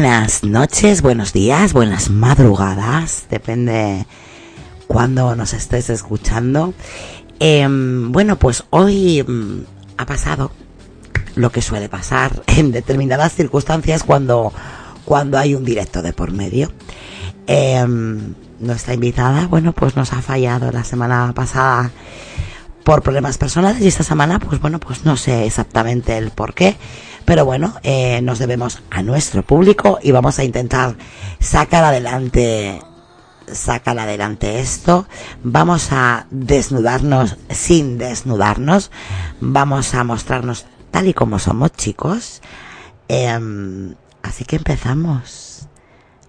Buenas noches, buenos días, buenas madrugadas, depende cuando nos estés escuchando. Em, bueno, pues hoy mm, ha pasado lo que suele pasar en determinadas circunstancias cuando, cuando hay un directo de por medio. Em, nuestra invitada, bueno, pues nos ha fallado la semana pasada por problemas personales y esta semana, pues bueno, pues no sé exactamente el por qué, pero bueno, eh, nos debemos a nuestro público y vamos a intentar sacar adelante sacar adelante esto. Vamos a desnudarnos sin desnudarnos. Vamos a mostrarnos tal y como somos, chicos. Em, así que empezamos.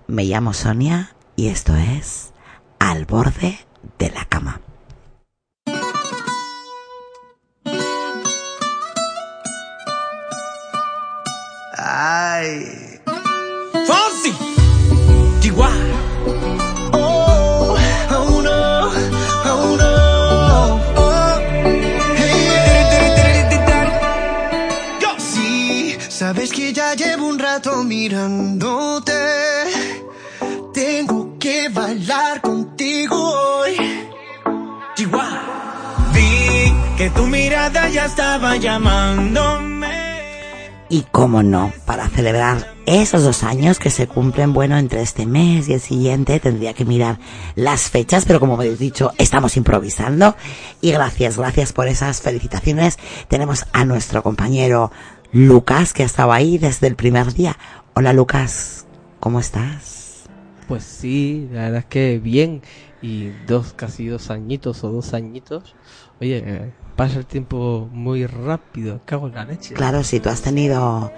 Me llamo Sonia y esto es Al borde de la cama. Ay. Fonsi. Chihuahua. Oh, oh no, oh no. Oh. Hey. Sí, sabes que ya llevo un rato mirándote. Tengo que bailar contigo hoy. Chihuahua. Vi que tu mirada ya estaba llamándome. Y cómo no, para celebrar esos dos años que se cumplen, bueno, entre este mes y el siguiente, tendría que mirar las fechas, pero como habéis dicho, estamos improvisando. Y gracias, gracias por esas felicitaciones. Tenemos a nuestro compañero Lucas, que ha estado ahí desde el primer día. Hola Lucas, ¿cómo estás? Pues sí, la verdad es que bien. Y dos, casi dos añitos o dos añitos. Oye, eh, pasa el tiempo muy rápido, cago en la leche. Claro, si tú has tenido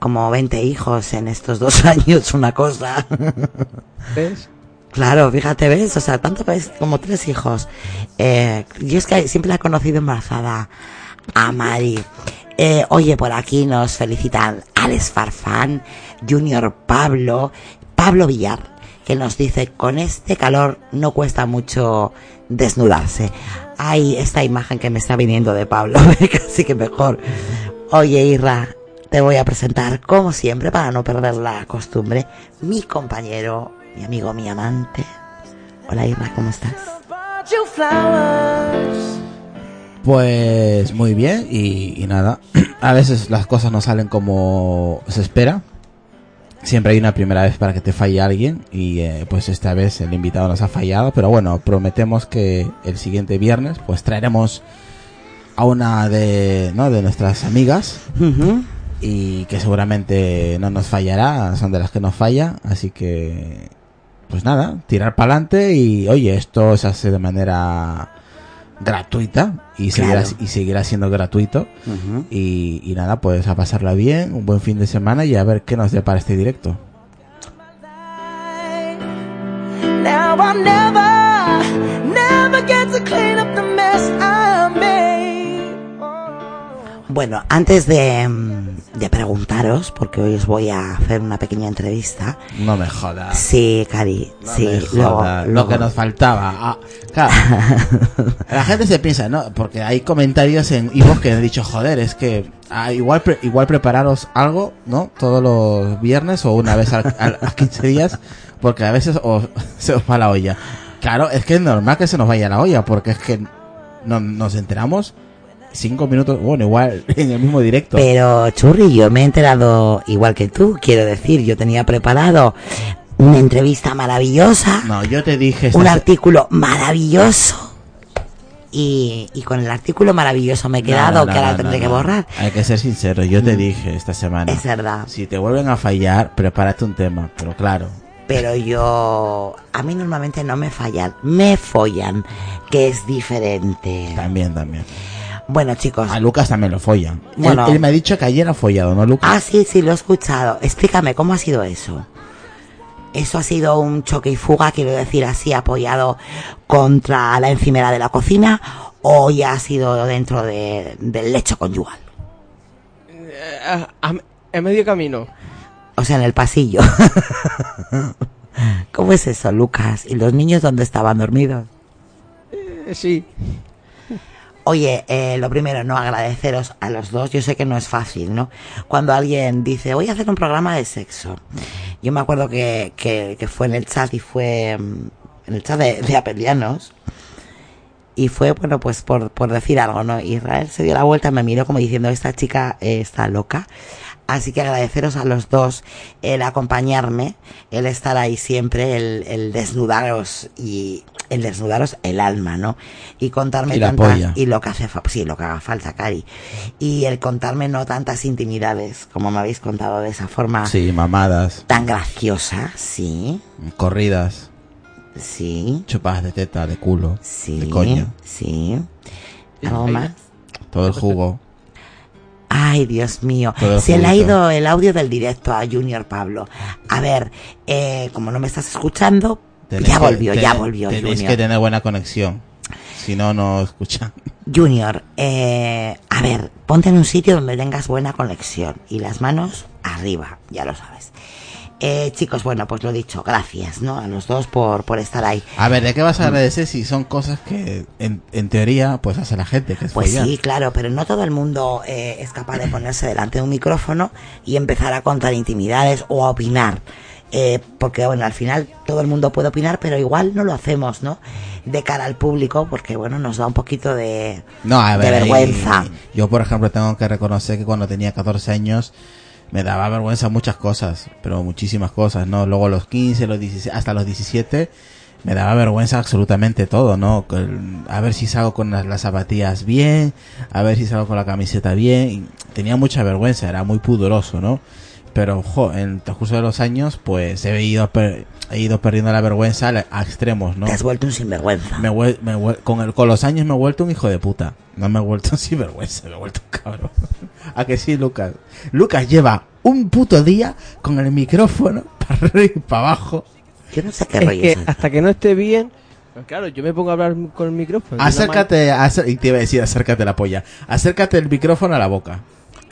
como 20 hijos en estos dos años, una cosa. ¿Ves? Claro, fíjate, ¿ves? O sea, tanto ves como tres hijos. Eh, yo es que siempre la he conocido embarazada a Mari. Eh, oye, por aquí nos felicitan Alex Farfán, Junior Pablo, Pablo Villar, que nos dice, con este calor no cuesta mucho desnudarse. Ay, esta imagen que me está viniendo de Pablo, casi que mejor. Oye, Irra, te voy a presentar, como siempre, para no perder la costumbre, mi compañero, mi amigo, mi amante. Hola, Irra, ¿cómo estás? Pues muy bien y, y nada, a veces las cosas no salen como se espera. Siempre hay una primera vez para que te falle alguien y eh, pues esta vez el invitado nos ha fallado, pero bueno, prometemos que el siguiente viernes pues traeremos a una de, ¿no? de nuestras amigas y que seguramente no nos fallará, son de las que nos falla, así que pues nada, tirar para adelante y oye, esto se hace de manera gratuita y seguirá, Claro. y seguirá siendo gratuito y, y nada, pues a pasarla bien, un buen fin de semana y a ver qué nos depara este directo. Bueno, antes de, de preguntaros, porque hoy os voy a hacer una pequeña entrevista. No me jodas. Sí, Cari, No sí, me jodas, luego- Lo que nos faltaba. Ah, claro. La gente se piensa, ¿no? Porque hay comentarios en Ivo que han dicho, joder, es que ah, igual pre- igual prepararos algo, ¿no? Todos los viernes o una vez al- al- a 15 días, porque a veces os- se os va la olla. Claro, es que es normal que se nos vaya la olla, porque es que no, nos enteramos cinco minutos, bueno, igual en el mismo directo. Pero, Churri, yo me he enterado igual que tú, quiero decir, yo tenía preparado una entrevista maravillosa, No, yo te dije... un artículo maravilloso, y, y con el artículo maravilloso me he quedado, no, que ahora no, tendré que borrar. Hay que ser sincero, yo te dije esta semana. Es verdad. Si te vuelven a fallar, prepárate un tema, pero claro. Pero yo, a mí normalmente no me fallan, me follan, que es diferente. También, también. Bueno, chicos. A Lucas también lo follan. Bueno. él, él me ha dicho que ayer ha follado, ¿no, Lucas? Ah, sí, sí, lo he escuchado. Explícame, ¿cómo ha sido eso? ¿Eso ha sido un choque y fuga, quiero decir así, apoyado contra la encimera de la cocina? ¿O ya ha sido dentro de- del lecho conyugal? Eh, a, en medio camino. O sea, en el pasillo. ¿Cómo es eso, Lucas? ¿Y los niños dónde estaban dormidos? Eh, sí. Oye, eh, lo primero, no agradeceros a los dos. Yo sé que no es fácil, ¿no? Cuando alguien dice, voy a hacer un programa de sexo. Yo me acuerdo que, que, que fue en el chat y fue mm, en el chat de, de Apelianos. Y fue, bueno, pues por, por decir algo, ¿no? Israel se dio la vuelta, me miró como diciendo, esta chica eh, está loca. Así que agradeceros a los dos el acompañarme, el estar ahí siempre, el, el desnudaros y el desnudaros el alma, ¿no? Y contarme Y la tantas polla. y lo que hace sí, lo que haga falta, Cari. Y el contarme no tantas intimidades como me habéis contado de esa forma Sí, mamadas, tan graciosa, sí, corridas, sí, chupadas de teta, de culo, sí, de coño, sí. ¿Algo más? todo el jugo. Ay, Dios mío. Se le ha ido el audio del directo a Junior Pablo. A ver, eh, como no me estás escuchando, Ya que- volvió, ya volvió Tenéis Junior. que tener buena conexión. Si no, no escuchan. Junior, eh, a ver, ponte en un sitio donde tengas buena conexión y las manos arriba, ya lo sabes. Eh, chicos, bueno, pues lo dicho, gracias, ¿no? A los dos por, por estar ahí. A ver, ¿de qué vas a agradecer si son cosas que en, en teoría pues hace la gente? Que es Pues follar? sí, claro, pero no todo el mundo eh, es capaz de ponerse delante de un micrófono y empezar a contar intimidades o a opinar. Eh, porque, bueno, al final todo el mundo puede opinar, pero igual no lo hacemos, ¿no? De cara al público, porque, bueno, nos da un poquito de, No, a ver, de ahí- vergüenza. yo, por ejemplo, tengo que reconocer que cuando tenía 14 años me daba vergüenza muchas cosas, pero muchísimas cosas, ¿no? Luego los 15, los 16, hasta los 17 me daba vergüenza absolutamente todo, ¿no? A ver si salgo con las, las zapatillas bien, a ver si salgo con la camiseta bien. tenía mucha vergüenza, era muy pudoroso, ¿no? Pero, jo, en el transcurso de los años, pues he ido, per- he ido perdiendo la vergüenza a, extremos, ¿no? te has vuelto un sinvergüenza. Me me con, el, con los años me he vuelto un hijo de puta. No me he vuelto un sinvergüenza, me he vuelto un cabrón. ¿A que sí, Lucas? Lucas lleva un puto día con el micrófono para arriba y para abajo. Yo no sé qué Es rollo que es hasta que no esté bien, pues claro, yo me pongo a hablar con el micrófono. Acércate, y te iba a decir acércate la polla. Acércate el micrófono a la boca.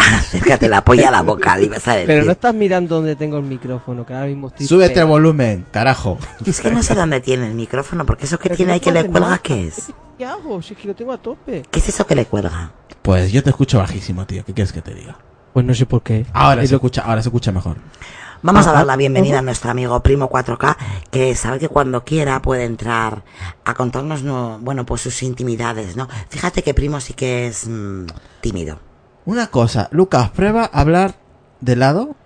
Acércate la polla a la boca, le ibas a decir. Pero no estás mirando donde tengo el micrófono, que ahora mismo estoy. Súbete el pegado. volumen, carajo. Es que no sé dónde tiene el micrófono, porque eso que Pero tiene ahí que le cuelga. ¿qué es? ¿Qué hago? Si es que lo tengo a tope. ¿Qué es eso que le cuelga? Pues yo te escucho bajísimo, tío. ¿Qué quieres que te diga? Pues no sé por qué. Ahora Es se lo- escucha, ahora se escucha mejor. Vamos a dar la bienvenida a nuestro amigo Primo 4K, que sabe que cuando quiera puede entrar a contarnos, no, bueno, pues sus intimidades, ¿no? Fíjate que Primo sí que es mm, tímido. Una cosa, Lucas, prueba a hablar de lado.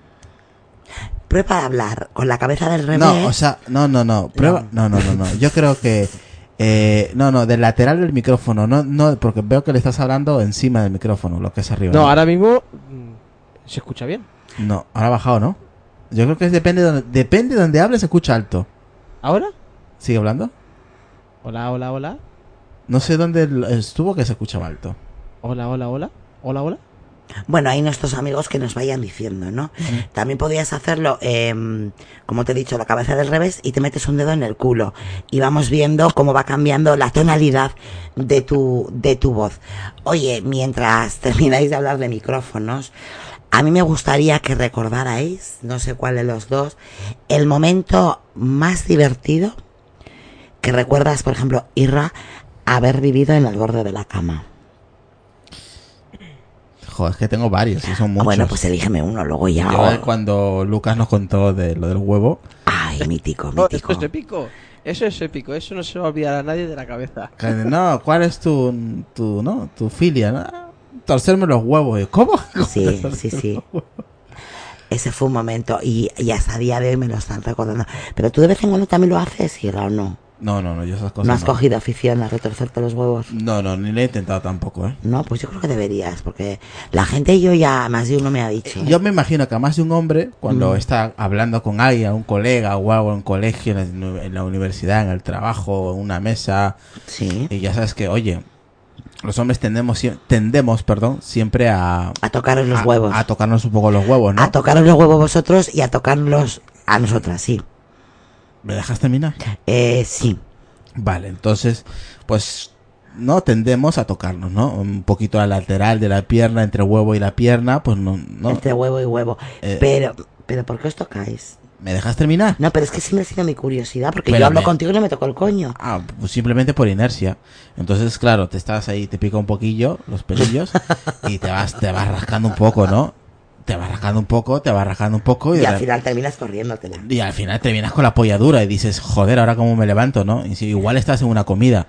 Prueba a hablar con la cabeza del revés. No, o sea, no, no, no. Prueba. No, no, no, no. Yo creo que. Eh, no, no, del lateral del micrófono. No, no, porque veo que le estás hablando encima del micrófono, lo que es arriba. No, ahora mismo mm, se escucha bien. No, ahora ha bajado, ¿no? Yo creo que es depende de donde, depende de donde hable, se escucha alto. ¿Ahora? ¿Sigue hablando? Hola, hola, hola. No sé dónde estuvo que se escuchaba alto. Hola, hola, hola. Hola, hola. Bueno, hay nuestros amigos que nos vayan diciendo, ¿no? También podrías hacerlo, em, como te he dicho, la cabeza del revés y te metes un dedo en el culo. Y vamos viendo cómo va cambiando la tonalidad de tu, de tu voz. Oye, mientras termináis de hablar de micrófonos, a mí me gustaría que recordarais, no sé cuál de los dos, el momento más divertido que recuerdas, por ejemplo, Irra, haber vivido en el borde de la cama. Joder, es que tengo varios y son muchos. Bueno, pues elígeme uno, luego ya. Yo, eh, cuando Lucas nos contó de lo del huevo, Ay, mítico, No, esto mítico. es épico. Eso es épico. Eso no se va a olvidar a nadie de la cabeza. no, ¿cuál es tu, tu, no, tu filia? no? Torcerme los huevos. ¿Cómo? Sí, sí, sí. Ese fue un momento y, y hasta día de hoy me lo están recordando. Pero tú de vez en cuando también lo haces, Ira, o no? No, no, no, yo esas cosas ¿No has no. cogido afición a retorcerte los huevos? No, no, ni lo he intentado tampoco, ¿eh? No, pues yo creo que deberías, porque la gente y yo ya, más de uno me ha dicho. ¿eh? Yo me imagino que a más de un hombre, cuando Mm. está hablando con alguien, un colega o algo en colegio, en la, universidad, en el trabajo, en una mesa, Sí. y ya sabes que, oye, los hombres tendemos, tendemos perdón, siempre a, A tocaros los a- huevos. a tocarnos un poco los huevos, ¿no? A tocaros los huevos vosotros y a tocarlos a nosotras, sí. ¿Me dejas terminar? Eh, sí. Vale, entonces, pues no tendemos a tocarnos, ¿no? Un poquito al lateral de la pierna, entre huevo y la pierna, pues no, no. Entre huevo y huevo. Eh. Pero, pero ¿por qué os tocáis? ¿Me dejas terminar? No, pero es que siempre ha sido mi curiosidad, porque Pero yo hablo me- contigo y no me tocó el coño. Ah, pues simplemente por inercia. Entonces, claro, te estás ahí, te pica un poquillo los pelillos y te vas, te vas rascando un poco, ¿no? Te vas rascando un poco, te vas rascando un poco y, Y al final terminas corriéndotela. y al final terminas con la polla dura y dices, joder, ahora cómo me levanto, ¿no? Y si igual estás en una comida.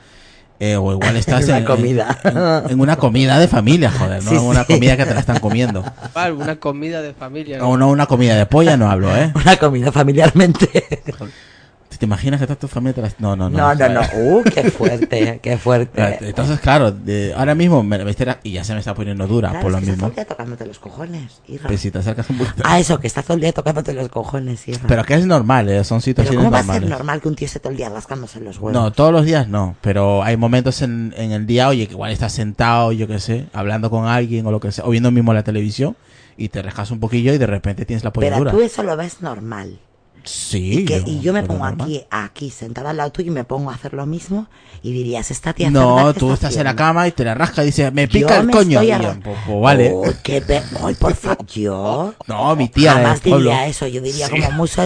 eh, o igual estás En una en, comida. en- en una comida de familia, joder, no Sí, en una sí. comida que te la están comiendo. Vale, una comida de familia. ¿no? O no una comida de polla, no hablo, ¿eh? Una comida familiarmente. ¿Te imaginas que toda tu familia te. No, no, no. No, no, no. Uh, qué fuerte, qué fuerte. Entonces, claro, de- ahora mismo me, me y ya se me está poniendo dura Claro, por lo es que estás mismo. todo el día tocándote los cojones, Irra. Pues si te acercas un poquito. Ah, eso, que estás todo el día tocándote los cojones, Irra. Pero que es normal, ¿eh? son Pero situaciones ¿cómo va a ser normales. normal que un tío esté todo el día rascándose los huevos? No, todos los días no, pero hay momentos en, en el día, oye, que igual estás sentado, yo qué sé, hablando con alguien o lo que sea, o viendo mismo la televisión y te rascas un poquillo y de repente tienes la Pero polladura. tú eso lo ves normal. Sí. Y, que- y yo me pongo normal. aquí, aquí, sentada al lado tuyo y me pongo a hacer lo mismo y dirías, esta tía No, ¿qué tú está estás en la cama y te la rascas y dices, me Yo pica el me coño. estoy pues, pues vale. Oh, qué Ay, por favor, yo... No, mi tía Jamás pueblo. diría eso, yo diría Sí. como mucho,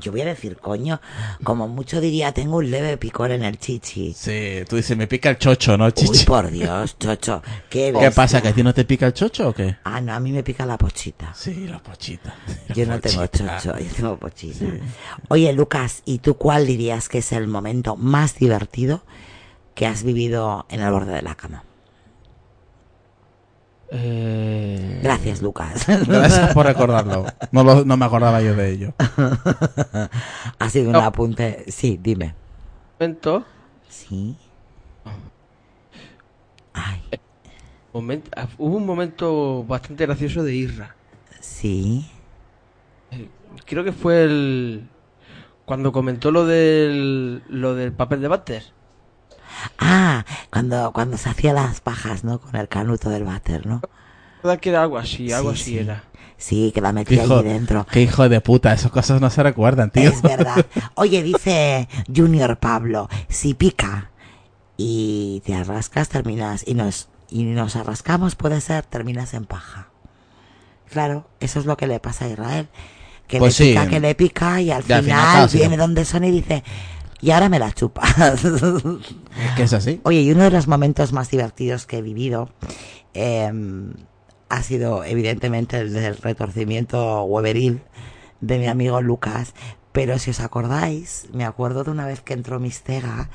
yo voy a decir coño, como mucho diría tengo un leve picor en el chichi. Sí, tú dices, me pica el chocho, ¿no, Uy, chichi? por Dios, chocho, qué ¿Qué bestia. pasa? ¿Que a ti no te pica el chocho o qué? Ah, no, a mí me pica la pochita. Sí, la pochita. Yo no tengo chocho, yo tengo pochita. Oye, Lucas, ¿y tú cuál dirías que es el momento más divertido que has vivido en el borde de la cama? Eh, Gracias, Lucas. Gracias por recordarlo. No, lo- no me acordaba yo de ello. ha sido un apunte. Sí, dime. momento, Sí. Ay, momento, ah, hubo un momento bastante gracioso de Irra. sí. Creo que fue el cuando comentó lo del lo del papel de váter. Ah, cuando, cuando se hacía las pajas, ¿no? Con el canuto del váter, ¿no? ¿Verdad que era algo así? Algo Sí, así sí. era. Sí, que la metía hijo, allí dentro. qué hijo de puta, esas cosas no se recuerdan, tío. Es verdad. Oye, dice Junior Pablo, si pica y te arrascas, terminas, y nos, y nos arrascamos, puede ser, terminas en paja. Claro, eso es lo que le pasa a Israel. Que Pues le sí. pica, que le pica, y al final, viene donde son y dice, y ahora me la chupas. Es que es así. Oye, y uno de los momentos más divertidos que he vivido eh, ha sido evidentemente el del retorcimiento hueveril de mi amigo Lucas. Pero si os acordáis, me acuerdo de una vez que entró Mistega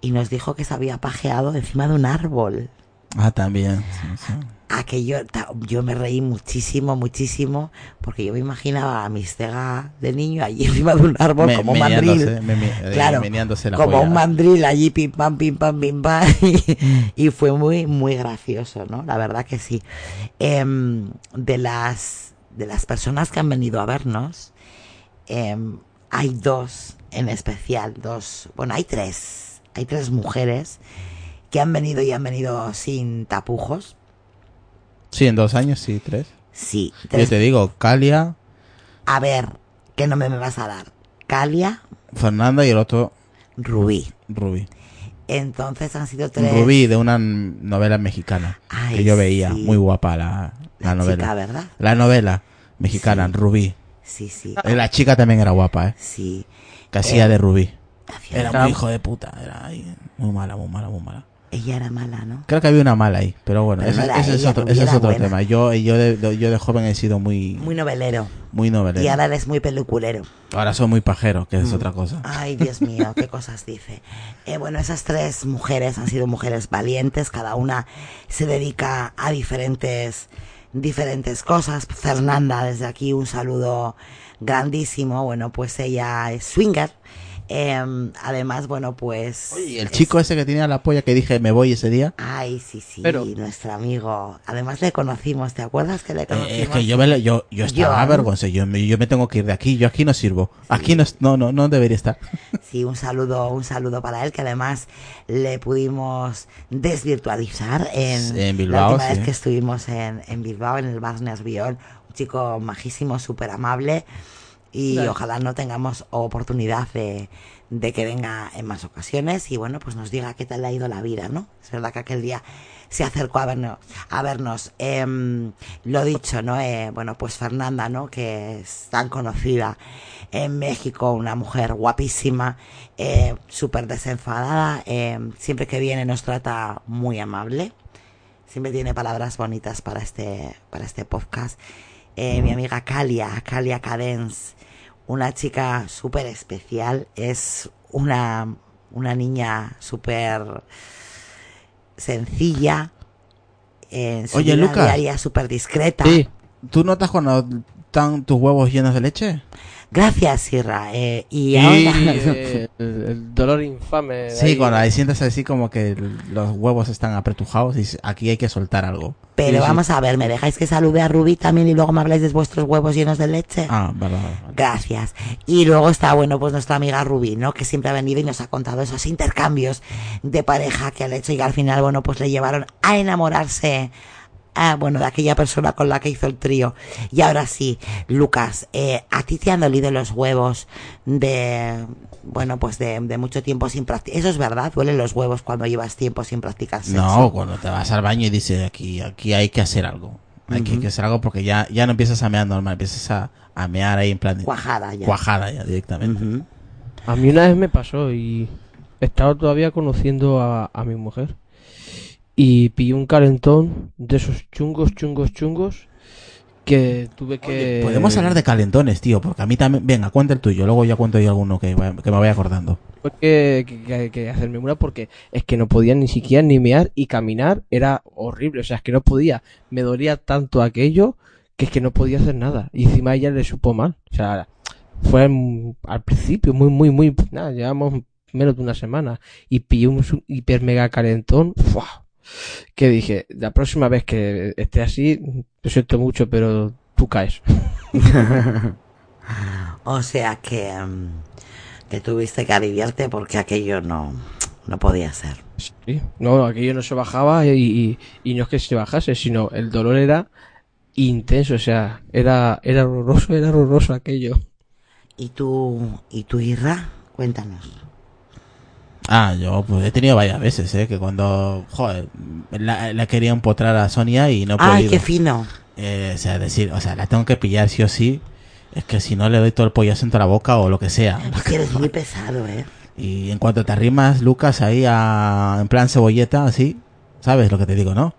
y nos dijo que se había pajeado encima de un árbol. Ah, también. sí, sí. Aquello, ta- yo me reí muchísimo, muchísimo, porque yo me imaginaba a Mistega de niño allí encima de un árbol Me- como un mandril. me- me- eh, Claro, como un mandril allí, pim pam, pim pam, pim pam. Y, y fue muy, muy gracioso, ¿no? La verdad que sí. Em, de las de las personas que han venido a vernos, em, hay dos en especial, dos, bueno, hay tres, hay tres mujeres que han venido y han venido sin tapujos. Sí, en dos años, sí, tres. Sí, Yo tres. te digo, Calia, A ver, ¿qué nombre me vas a dar? Calia, Fernanda y el otro, Rubí. Rubí. Entonces han sido tres. Rubí de una novela mexicana Ay, que yo veía, sí. muy guapa la, la La novela. chica, ¿verdad? La novela mexicana, Sí. Rubí. Sí, sí. Eh, La chica también era guapa, ¿eh? Sí. Que hacía Eh, de Rubí. Era Era- muy hijo de puta, era muy mala, muy mala, muy mala. Ella era mala, ¿no? Creo que había una mala ahí, pero bueno, Pero ese, no es otro, Rubí ese es era otro buena. tema. Yo, yo, de, de- yo de joven he sido muy, Muy novelero. muy novelero. Y ahora eres muy peluculero. Ahora soy muy pajero, que es Mm. otra cosa. Ay, Dios mío, qué cosas dice. Eh, bueno, esas tres mujeres han sido mujeres valientes, cada una se dedica a diferentes, diferentes cosas. Fernanda, desde aquí un saludo grandísimo. Bueno, pues ella es swinger. Em, además, bueno, pues... Oye, el es- chico ese que tenía la polla que dije me voy ese día. Ay, sí, sí, Pero- nuestro amigo. Además le conocimos, ¿te acuerdas que le conocimos? Eh, es que yo me, yo, yo estaba avergonzado. Yo me, yo me tengo que ir de aquí. Yo aquí no sirvo. Aquí no, no, no, no debería estar. Sí, un saludo, un saludo para él, que además le pudimos desvirtualizar en, En Bilbao, la última sí. vez que estuvimos en, en Bilbao, en el Bar Nervión. Un chico majísimo, súper amable. Y ojalá no tengamos oportunidad de, de que venga en más ocasiones y bueno, pues nos diga qué tal le ha ido la vida, ¿no? Es verdad que aquel día se acercó a vernos. A vernos. Em, lo dicho, ¿no? Eh, bueno, pues Fernanda, ¿no? Que es tan conocida en México, una mujer guapísima, eh, súper desenfadada, em, siempre que viene nos trata muy amable, siempre tiene palabras bonitas para este, para este podcast. Eh, mi amiga Calia, Calia Cadence, una chica súper especial, es una, una niña súper sencilla, en su Oye, vida Lucas. diaria súper discreta. Sí, ¿Tú notas cuando están tus huevos llenos de leche? Gracias, Sirra. eh, y y ahora... eh, el, el dolor infame. Sí, ahí. cuando ahí sientes así como que los huevos están apretujados y aquí hay que soltar algo. Pero Sí, sí. vamos a ver, ¿me dejáis que salude a Rubí también y luego me habláis de vuestros huevos llenos de leche? Ah, verdad. vale. Gracias. Y luego está, bueno, pues nuestra amiga Rubí, ¿no? Que siempre ha venido y nos ha contado esos intercambios de pareja que han hecho y que al final, bueno, pues le llevaron a enamorarse. Ah, bueno, de aquella persona con la que hizo el trío. Y ahora sí, Lucas, eh, ¿a ti te han dolido los huevos de, bueno, pues de, de mucho tiempo sin practicar? Eso es verdad, duelen los huevos cuando llevas tiempo sin practicar sexo. No, cuando te vas al baño y dices, aquí, aquí hay que hacer algo. Hay que- hay que hacer algo porque ya, ya no empiezas a mear normal, empiezas a, a mear ahí en plan de Cuajada ya. cuajada ya directamente. A mí una vez me pasó y estaba todavía conociendo a, a mi mujer. Y pillé un calentón de esos chungos, chungos, chungos que tuve que... Oye, podemos hablar de calentones, tío, porque a mí también... Venga, cuenta el tuyo, luego ya cuento yo alguno que, me vaya acordando. Tuve que, que- que- que hacerme una porque es que no podía ni siquiera ni mear y caminar era horrible. O sea, es que no podía. Me dolía tanto aquello que es que no podía hacer nada. Y encima a ella le supo mal. O sea, fue al principio muy, muy, muy... Nada, llevamos menos de una semana. Y pillé un hiper mega calentón. ¡fua! Que dije, la próxima vez que esté así, lo siento mucho, pero tú caes. O sea que, que tuviste que aliviarte porque aquello no, no podía ser. Sí, no, aquello no se bajaba y, y, y no es que se bajase, sino el dolor era intenso, o sea, era, era horroroso, era horroroso aquello. ¿Y tú, y tú Irra? Cuéntanos. Ah, yo pues he tenido varias veces, ¿eh? Que cuando, joder, la, la quería empotrar a Sonia y no he ¡Ay, podido. qué fino! Eh, o sea, decir, o sea, la tengo que pillar sí o sí. Es que si no le doy todo el pollazo entre la boca o lo que sea. Es que eres muy pesado, ¿eh? Y en cuanto te arrimas, Lucas, ahí a, en plan cebolleta, así, ¿sabes lo que te digo, no?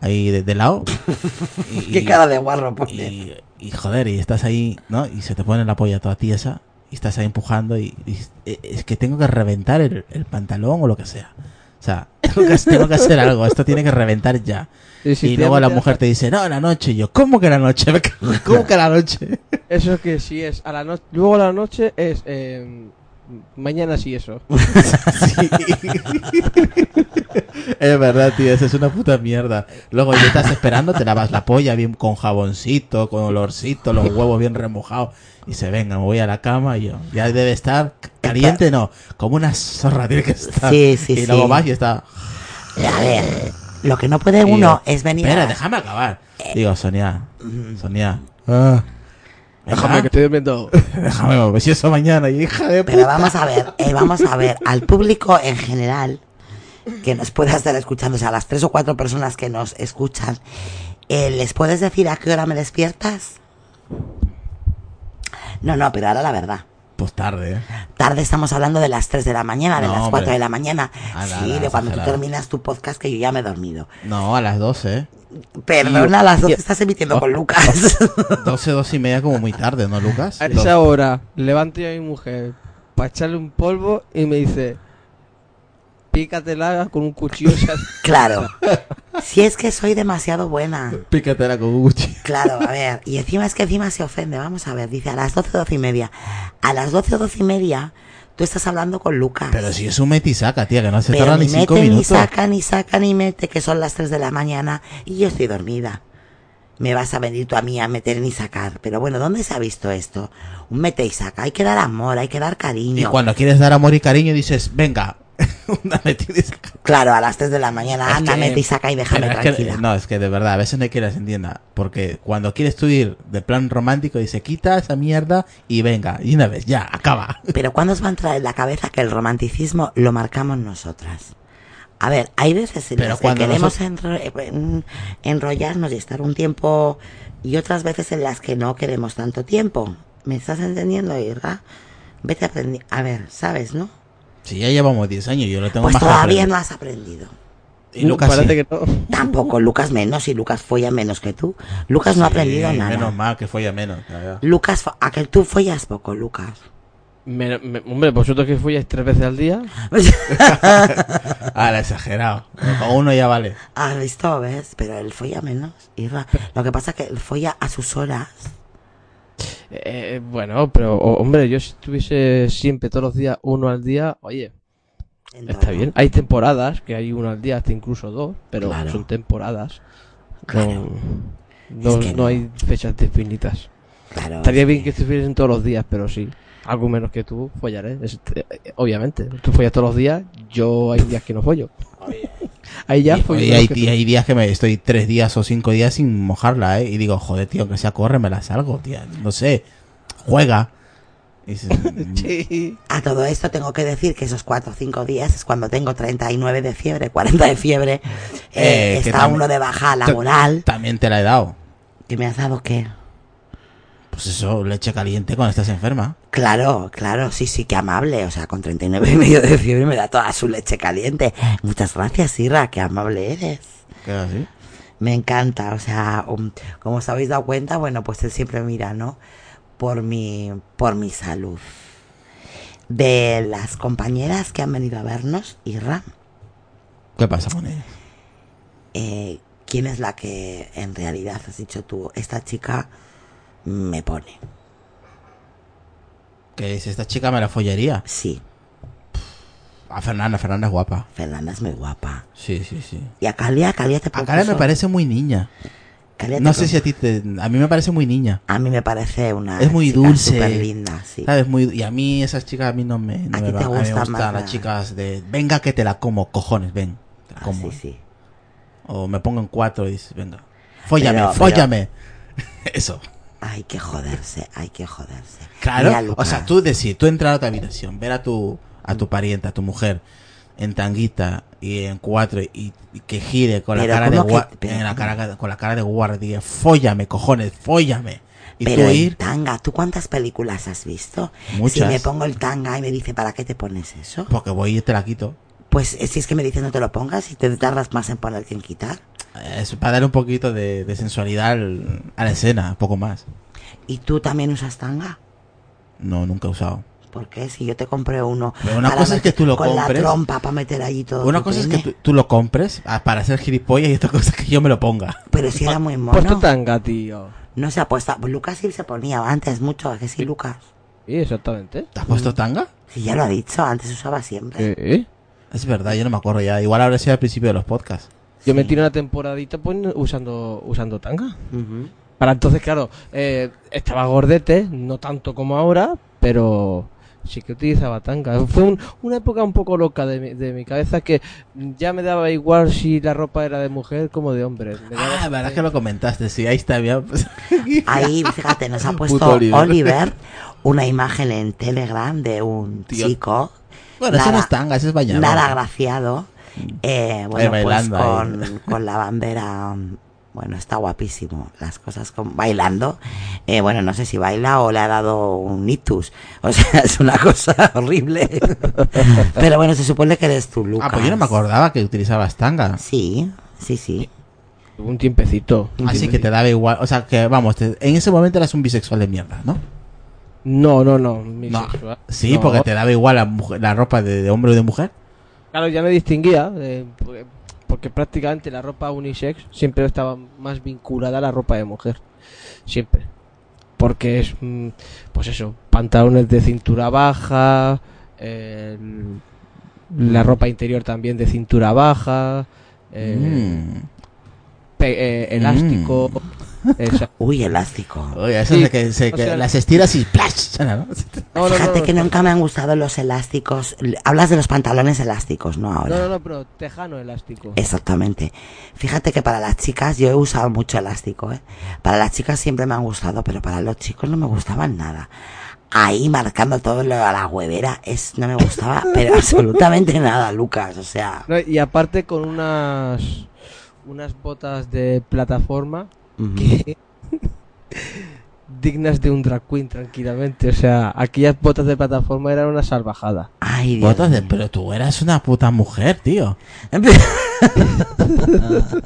Ahí de, de lado. Y, ¡Qué cara de guarro pone! y, y, joder, y estás ahí, ¿no? Y se te pone la polla toda tiesa. Y estás ahí empujando y, y es- es que tengo que reventar el, el pantalón o lo que sea. O sea, tengo que, tengo que hacer algo. Esto tiene que reventar ya. Y, luego la mujer te dice, no, la noche. Y yo, ¿cómo que la noche? ¿Cómo que la noche? Eso que sí es, a la noche, luego a la noche es, eh, mañana sí eso. Sí. es verdad, tío, eso es una puta mierda. Luego ya estás esperando, te lavas la polla bien con jaboncito, con olorcito, los huevos bien remojados. Y se venga, me voy a la cama y yo, ya debe estar caliente, no, como una zorra tiene que estar. Sí, sí, y luego sí. vas y está. A ver, lo que no puede y uno digo, es venir Espera, a... déjame acabar. Digo, Sonia, Sonia. Ah, Déjame que estoy durmiendo. déjame, me eso mañana, hija de Pero puta. vamos a ver, eh, vamos a ver, al público en general, que nos pueda estar escuchando, o sea, a las tres o cuatro personas que nos escuchan, eh, ¿les puedes decir a qué hora me despiertas? No, no, pero ahora la verdad. Pues tarde, ¿eh? Tarde estamos hablando de las 3 de la mañana, de No, las hombre. 4 de la mañana. Ah, la, sí, la, de cuando tú terminas tu podcast que yo ya me he dormido. No, a las 12, ¿eh? Perdona, a las 12 y- estás emitiendo con Lucas. 12, 12 y media como muy tarde, ¿no, Lucas? A esa hora levanto yo a mi mujer para echarle un polvo y me dice, pícatela con un cuchillo. claro. Si es que soy demasiado buena. Pícatela con un cuchillo. Claro, a ver. Y encima es que encima se ofende. Vamos a ver, dice a las 12, 12 y media. A las 12 o 12 y media, tú estás hablando con Lucas. Pero si es un metisaca, tía, que no se tarda ni ni 5 mete, ni minutos. saca, ni saca, ni mete, que son las 3 de la mañana y yo estoy dormida. Me vas a venir tú a mí a meter ni sacar. Pero bueno, ¿dónde se ha visto esto? Un mete y saca. Hay que dar amor, hay que dar Y cariño. cuando quieres dar amor y cariño dices, venga, Una metida y saca. Claro, a las 3 de la mañana, Es anda, que- mete y saca y déjame que- tranquila. no, es que de verdad, a veces no hay que las entienda. Porque cuando quieres tú ir de plan romántico, dice, quita esa mierda y venga. Y una vez, ya, acaba. Pero ¿cuándo os va a entrar en la cabeza que el romanticismo lo marcamos nosotras? A ver, hay veces en las que queremos enro- en- enrollarnos y estar un tiempo y otras veces en las que no queremos tanto tiempo. ¿Me estás entendiendo, Irra? Vete aprendiendo. A ver, ¿sabes, no? Si ya llevamos 10 años, yo lo tengo Pues más todavía no has aprendido. Y Lucas Parece sí. que no. Tampoco, Lucas menos y Lucas folla menos que tú. Lucas no ha aprendido nada. Menos mal que ya menos. ya, ya. Lucas, a que tú follas poco, Lucas. Me- me- hombre, vosotros que folláis tres veces al día. Ah, la exagerado. Con uno ya vale. ¿Has visto? ¿Ves? Pero él folla menos. Lo que pasa es que él folla a sus horas. Eh, bueno, pero hombre, yo si estuviese siempre todos los días uno al día, oye, está bien. Hay temporadas que hay uno al día, hasta incluso dos, pero Claro. son temporadas. Claro. No no. hay fechas definidas. Claro. Estaría bien que estuviesen todos los días, pero sí. Algo menos que tú, follaré. Eh, obviamente. Tú follas todos los días, yo hay días que no follo. Ahí ya y, follo y menos hay, que hay días que me estoy tres días o cinco días sin mojarla, ¿eh? Y digo, joder, tío, que sea corre, me la salgo, tía. No sé. Juega. Mm, Sí. A todo esto tengo que decir que esos cuatro o cinco días es cuando tengo 39 de fiebre, 40 de fiebre. eh, Eh, que está también- uno de baja laboral. También te la he dado. ¿Que me has dado qué? Pues eso, leche caliente cuando estás enferma. Claro, claro, sí, sí, qué amable. O sea, con 39 y medio de fiebre me da toda su leche caliente. Muchas gracias, Irra, qué amable eres. Queda así. Me encanta, o sea, um, como os habéis dado cuenta, bueno, pues él siempre mira, ¿no? Por mi, por mi salud. De las compañeras que han venido a vernos, Irra, ¿Qué pasa con ella? eh, ¿quién es la que en realidad has dicho tú? Esta chica me pone. Que dice, esta chica me la follaría. Sí, A Fernanda, Fernanda es guapa. Fernanda es muy guapa. Sí, sí, sí. Y a Calia, Calia te A propuso. Karen me parece muy niña. Calia No sé si a ti te... A mí me parece muy niña. A mí me parece una Es muy chica dulce. súper linda, sí. ¿Sabes? Muy... Y a mí esas chicas a mí no me, no A me te. A mí me gusta gustan más las la- chicas de... Venga que te la como, cojones, ven. Te la Ah, como. sí, sí. O me pongo en cuatro y dices, venga. Fóllame, Pero- fóllame. Eso. Hay que joderse, hay que joderse. Claro. O sea, tú decir, tú entrar a tu habitación, ver a tu, a tu pariente, a tu mujer, en tanguita y en cuatro y, y que gire con la cara de ¿cómo que- en la cara, con la cara de guardia, fóllame, cojones, fóllame. Y Pero tú el ir, tanga, ¿tú cuántas películas has visto? Muchas. Si me pongo el tanga y me dice, ¿para qué te pones eso? porque voy y te la quito. Pues eh, si es que me dices no te lo pongas y te tardas más en poner que en quitar. Es para darle un poquito de, de sensualidad al- a la escena, un poco más. ¿Y tú también usas tanga? No, nunca he usado. ¿Por qué? Si yo te compré uno. Pero una cosa es que tú lo con compres. la trompa para meter allí todo. Una tu cosa es que tú, tú lo compres ah, para hacer gilipollas y otra cosa es que yo me lo ponga. Pero si era muy Pues mono. tú tanga, tío. No se ha puesto. Pues Lucas sí se ponía antes mucho, ¿a que sí, Lucas? Sí, exactamente. ¿Te has puesto tanga? Sí, ya lo ha dicho, antes usaba siempre. Es verdad, yo no me acuerdo ya. Igual habrá sido al principio de los podcasts. Yo me tiré una temporadita pues, usando, usando tanga. Para entonces, claro, eh, estaba gordete, no tanto como ahora, pero sí que utilizaba tanga. Fue un- una época un poco loca de mi, de mi cabeza que ya me daba igual si la ropa era de mujer como de hombre. Me daba Ah, verdad que lo comentaste. Sí, ahí está bien. Ahí, fíjate, nos ha puesto Oliver. Oliver. una imagen en Telegram de un Tío. chico. Bueno, eso no nada- es tanga, eso es bañador. Nada agraciado. Eh, bueno, pues bailando con, con la bandera. Bueno, está guapísimo. Las cosas con, bailando. Eh, bueno, no sé si baila o le ha dado un ictus. O sea, es una cosa horrible. Pero bueno, se supone que eres tú, Lucas. Ah, pues yo no me acordaba que utilizabas tanga. Sí, sí, sí. un tiempecito. un Así que te daba igual. O sea, que vamos, te- en ese momento eras un bisexual de mierda, ¿no? No, no, no. No. Sí, No. porque te daba igual la, mujer- la ropa de, de hombre o de mujer. Claro, ya me distinguía, eh, porque, porque prácticamente la ropa unisex siempre estaba más vinculada a la ropa de mujer. Siempre. Porque es, mm, pues eso, pantalones de cintura baja, eh, la ropa interior también de cintura baja, eh, Mm. pe- eh, elástico, Uy, elástico. Oye, eso Sí, de que, se- o que sea- las estiras y ¡plash! Fíjate no, que no, nunca me han gustado los elásticos. Hablas de los pantalones elásticos, ¿no? Ahora. No, no, no, pero tejano elástico. Exactamente. Fíjate que para las chicas yo he usado mucho elástico, ¿eh? Para las chicas siempre me han gustado, pero para los chicos no me gustaban nada. Ahí marcando todo lo a la huevera, es, no me gustaba, pero absolutamente nada, Lucas. O sea, No, y aparte con unas unas botas de plataforma que dignas de un drag queen tranquilamente. O sea, aquellas botas de plataforma eran una salvajada. ay, Dios Botas de, pero tú eras una puta mujer, tío.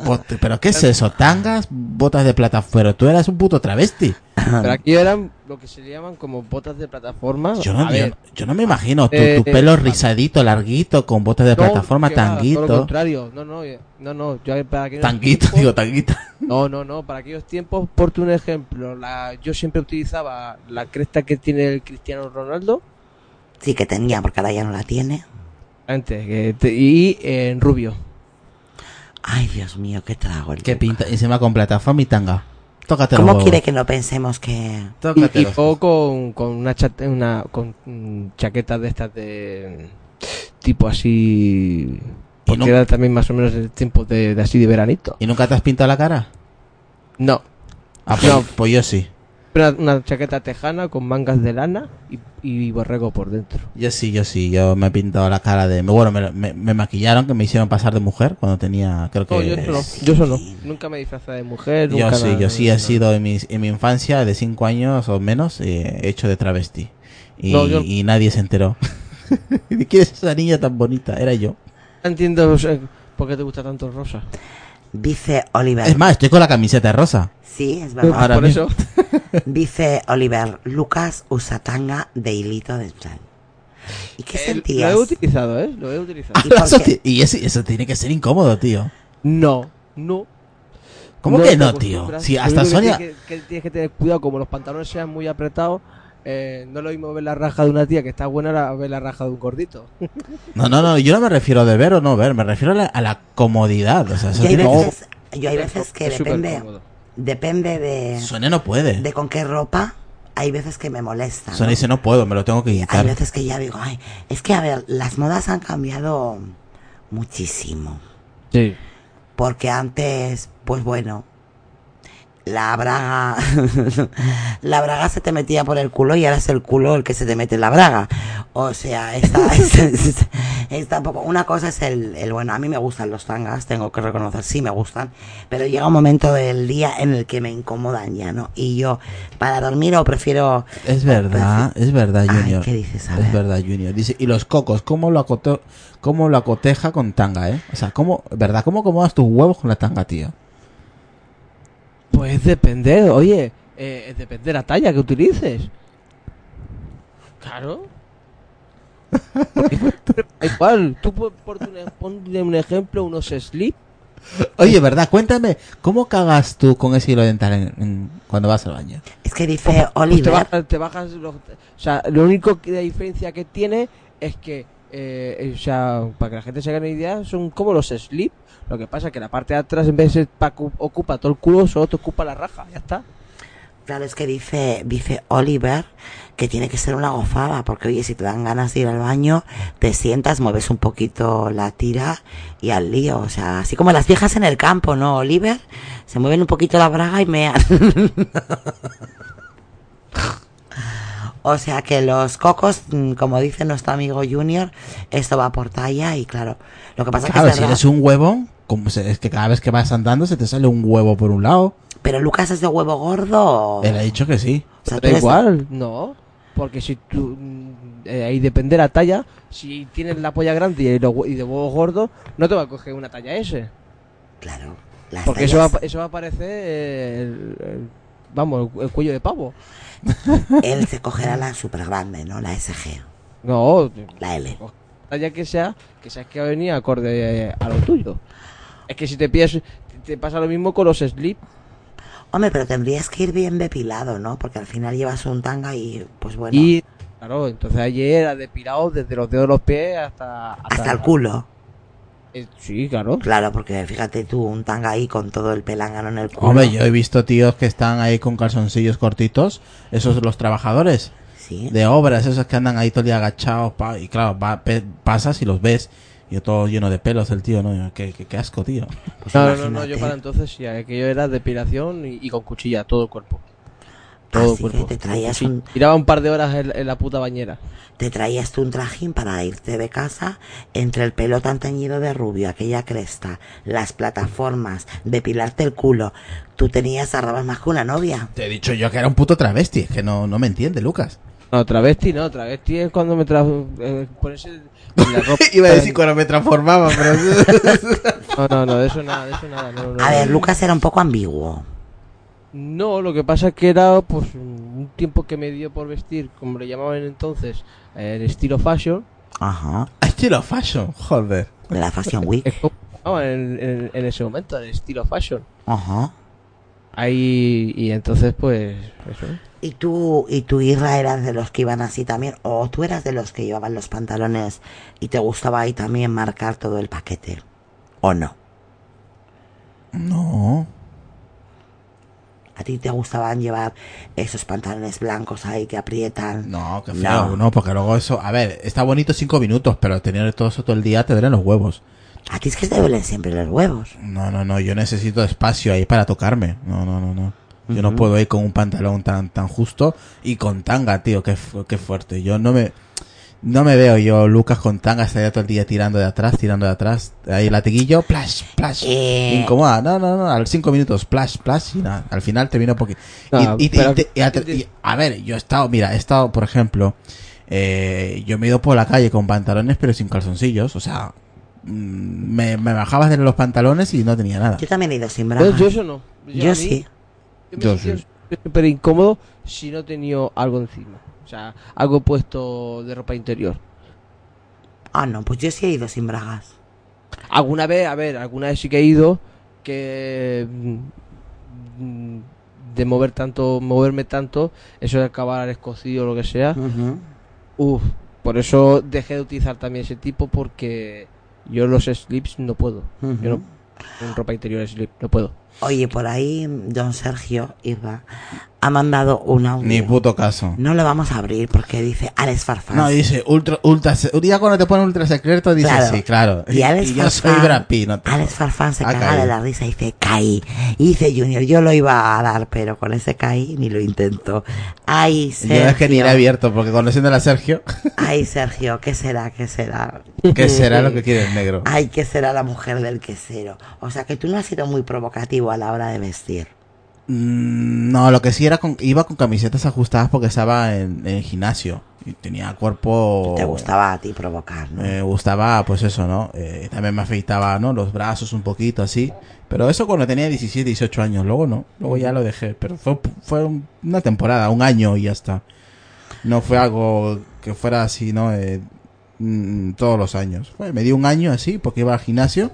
Bot- ¿Pero qué es eso? ¿Tangas? Botas de plataforma. Pero tú eras un puto travesti. Pero aquí eran lo que se le llaman como botas de plataforma. Yo no, yo, yo no me imagino. Tu, Eh, tu pelo eh, rizadito, larguito, con botas de no, plataforma, Todo lo tanguito. contrario. No, no, eh, no, no. Yo para Tanguito, tiempos- digo, tanguita. No, no, no. Para aquellos tiempos, por un ejemplo, la, yo siempre utilizaba la cresta que tiene el Cristiano Ronaldo. Sí que tenía, porque ahora ya no la tiene. Antes, que te- y en rubio. Ay, Dios mío, qué trago el ¿Qué pinta? Encima con plataforma y tanga. ¿Cómo quiere que no pensemos que... Y, Tócate y con, con una, chate- una con chaquetas de estas de tipo así porque no- era también más o menos el tiempo de, de así de veranito ¿Y nunca te has pintado la cara? no Ah, pues, No. pues yo sí. Una, una chaqueta tejana con mangas de lana y, y borrego por dentro Yo sí, yo sí. Yo me he pintado la cara de... Bueno, me, me- me maquillaron, que me hicieron pasar de mujer cuando tenía... Creo que... no, yo eso no yo eso no nunca me disfrazé de mujer Yo sí, nada, yo sí he sido en mi, en mi infancia de 5 años o menos eh, hecho de travesti. Y, No, yo- y nadie se enteró. ¿De quién es esa niña tan bonita? Era yo. No entiendo o sea, por qué te gusta tanto rosa Dice Oliver. Es más, estoy con la camiseta rosa. Sí, es verdad. Ahora por mismo. eso Dice Oliver, Lucas usa tanga de hilito dental. ¿Y qué Eh, lo sentías? he utilizado eh lo he utilizado ¿Y por Eso y eso, eso tiene que ser incómodo, tío. no no ¿Cómo que te no, tío? Si hasta que Sonia... Que, que tienes que tener cuidado, como los pantalones sean muy apretados, eh, no es lo mismo ver la raja de una tía que está buena a ver la raja de un gordito. No, no, no, yo no me refiero de ver o no ver, me refiero a la, a la comodidad. O sea, eso Yo hay tiene- veces, yo hay veces que Es depende, depende de, Sonia no puede. de con qué ropa, hay veces que me molesta. ¿no? Sonia dice, no puedo, me lo tengo que Hay quitar. veces que ya digo, ay, es que a ver, las modas han cambiado muchísimo. Sí. Porque antes, pues bueno, la braga, la braga se te metía por el culo y ahora es el culo el que se te mete en la braga. O sea, esta, esta, esta poco, una cosa es el, el, bueno, a mí me gustan los tangas, tengo que reconocer, sí me gustan, pero llega un momento del día en el que me incomodan ya, ¿no? Y yo, para dormir o prefiero... Es verdad, es verdad, Ay, Junior. ¿qué dices? A Es ver. verdad, Junior. Dice, y los cocos, ¿cómo lo, acote- cómo lo acoteja con tanga, eh? O sea, ¿cómo, verdad, cómo acomodas tus huevos con la tanga, tío? Pues depende, oye, eh, depende de la talla que utilices. Claro. Igual, tú pon- ponte un, ponle un ejemplo, unos slip. Oye, verdad, cuéntame, ¿cómo cagas tú con ese hilo dental en- en- cuando vas al baño? Es que dice Pues te, Oliver, bajas, te bajas los- o sea, lo único que la diferencia que tiene es que, eh, o sea, para que la gente se haga una idea, son como los slip. Lo que pasa es que la parte de atrás, en vez de ocupa todo el culo, solo te ocupa la raja, ya está. Claro, es que dice, dice Oliver que tiene que ser una gozada, porque oye, si te dan ganas de ir al baño, te sientas, mueves un poquito la tira y al lío. O sea, así como las viejas en el campo, ¿no, Oliver? Se mueven un poquito la braga y mean. o sea que los cocos, mm, como dice nuestro amigo Junior, esto va por talla y claro, lo que pasa Claro, que es si verdad. eres un huevón, como se- es que cada vez que vas andando se te sale un huevo por un lado. Pero Lucas es de huevo gordo. Él ha dicho que sí. O sea, eres- igual, no. Porque si tú. mm, eh, ahí depende de la talla. Si tienes la polla grande y, y de huevos gordos, no te va a coger una talla S. Claro. las Porque eso va, a- eso va a parecer. eh, el- el- vamos, el, el cuello de pavo. Él se cogerá la super grande, ¿no? La SG, No, la L. talla que sea, que sea que venía acorde a lo tuyo. Es que si te pides. Te pasa lo mismo con los slip. Hombre, pero tendrías que ir bien depilado, ¿no? Porque al final llevas un tanga y, pues bueno, Y. Claro, entonces ayer era depilado desde los dedos de los pies hasta. hasta el culo. Eh, sí, claro. Claro, porque fíjate tú, un tanga ahí con todo el pelángano en el culo. Hombre, yo he visto tíos que están ahí con calzoncillos cortitos, esos los trabajadores Sí. de obras, esos que andan ahí todo el día agachados, pa, y claro, va- pe- pasas y los ves, y todo lleno de pelos el tío, ¿no? Qué, qué, qué asco, tío. Pues No, no, no, yo para entonces sí, aquello era depilación y, y con cuchilla, todo el cuerpo. Todo Así el cuerpo. que te traías Sí, un- Tiraba un par de horas en, en la puta bañera. Te traías tú un trajín para irte de casa entre el pelo tan teñido de rubio, aquella cresta, las plataformas, depilarte el culo. Tú tenías arrabas más que una novia. Te he dicho yo que era un puto travesti, es que no, no me entiende, Lucas. No, travesti no, travesti es cuando me tra eh, ponerse la ropa. Iba a decir cuando me transformaba, pero... No, no, no, de eso nada, de eso nada. No, no, A ver, no. Lucas era un poco ambiguo. No, lo que pasa es que era pues un tiempo que me dio por vestir, como le llamaban entonces, el estilo fashion. Ajá. Estilo fashion, joder. De la Fashion Week. Llamaban en, en- en ese momento, el estilo fashion. Ajá. Ahí, y entonces pues eso. ¿Y tú, y tú, Isra, eras de los que iban así también? ¿O tú eras de los que llevaban los pantalones y te gustaba ahí también marcar todo el paquete? ¿O no? No. ¿A ti te gustaban llevar esos pantalones blancos ahí que aprietan? No, que feo, no. porque luego eso, a ver, está bonito cinco minutos, pero tener todo eso todo el día te duelen los huevos. A ti es que te duelen siempre los huevos. No, no, no, yo necesito espacio ahí para tocarme. No, no, no, no. Yo no puedo ir con un pantalón tan tan justo y con tanga, tío, qué, qué fuerte. Yo no me no me veo yo Lucas con tanga estaría todo el día tirando de atrás, tirando de atrás, ahí latiguillo, plash, plash. Eh. Incomoda. No, no, no, al cinco minutos, plash, plash y nada, al final termino porque y, No, y- y- pero- y- y a, y- a ver, yo he estado, mira, he estado, por ejemplo, eh, yo me he ido por la calle con pantalones pero sin calzoncillos, o sea, mm, me, me bajabas de los pantalones y no tenía nada. Yo también he ido sin Yo, bragas. yo eso no. Yo a mí- sí. Yo me Yo sí. súper incómodo si no he tenido algo encima. O sea, algo puesto de ropa interior. Ah, no, pues yo sí he ido sin bragas. Alguna vez, a ver, alguna vez sí que he ido que mm, de mover tanto, moverme tanto, eso de acabar escocido o lo que sea, Ujú. uff, por eso dejé de utilizar también ese tipo porque yo los slips no puedo. Yo no, en ropa interior slip, no puedo. Oye, por ahí don Sergio Irra ha mandado un audio. Ni puto caso. No lo vamos a abrir porque dice Alex Farfán. No, dice ultra, ultra, día cuando te pone ultra secreto dice Claro. sí, claro. Y Alex yo soy Farfán- Brad Pitt, no te Alex. Farfán se caga de la risa y dice, caí. Y dice Junior, yo lo iba a dar, pero con ese caí ni lo intento. Ay, Yo es que ni Sergio. era abierto, porque conociendo a Sergio, Ay, Sergio, ¿qué será? ¿Qué será? ¿qué será lo que quiere el negro? Ay, ¿qué será la mujer del quesero? O sea, que tú no has sido muy provocativo a la hora de vestir. Mm, No, lo que sí era con, iba con camisetas ajustadas porque estaba en, en gimnasio y tenía cuerpo. Te gustaba a ti provocar, ¿no? Me gustaba, pues eso, ¿no? Eh, también me afeitaba, ¿no? Los brazos un poquito así. Pero eso cuando tenía 17, 18 años. Luego no. Luego ya lo dejé. Pero fue, fue un- una temporada, un año y ya está. No fue algo que fuera así, ¿no? Eh, mm, todos los años. Fue- me di un año así porque iba al gimnasio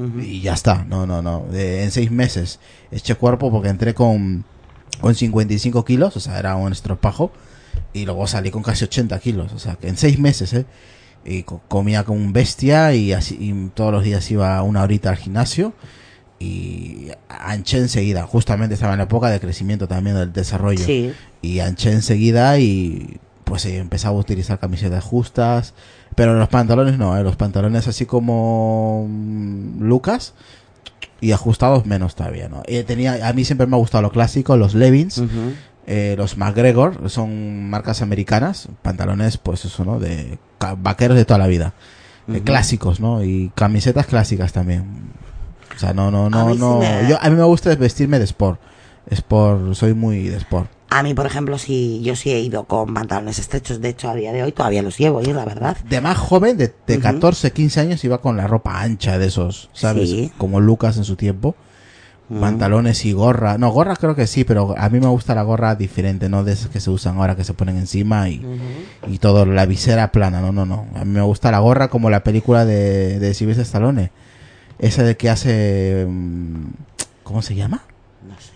Ujú. y ya está. No, no, no. Eh, en seis meses eché cuerpo porque entré con, con 55 kilos, o sea, era un estropajo. Y luego salí con casi 80 kilos, o sea, que en seis meses, ¿eh? Y co- comía como un bestia y así y todos los días iba una horita al gimnasio y anché enseguida. Justamente estaba en la época de crecimiento también del desarrollo. Sí. Y anché enseguida y pues empezaba a utilizar camisetas justas. Pero los pantalones no, ¿eh? los pantalones así como mm, Lucas y ajustados menos todavía, ¿no? Eh, tenía, a mí siempre me ha gustado lo clásico, los Levins, eh, los McGregor, son marcas americanas, pantalones pues eso, ¿no? De vaqueros de toda la vida. Eh, clásicos, ¿no? Y camisetas clásicas también. O sea, no, no, A no, sí no. me- Yo, a mí me gusta vestirme de sport. Sport, soy muy de sport. A mí, por ejemplo, sí, yo sí he ido con pantalones estrechos. De hecho, a día de hoy todavía los llevo, y es la verdad. De más joven, de, de Ujú. 14, 15 años, iba con la ropa ancha de esos, ¿sabes? Sí. Como Lucas en su tiempo. Mm. Pantalones y gorra. No, gorra creo que sí, pero a mí me gusta la gorra diferente, no de esas que se usan ahora que se ponen encima y, y todo, la visera plana. No, no, no. A mí me gusta la gorra como la película de, de Sylvester Stallone. Esa de que hace... mm, ¿Cómo se llama? No sé.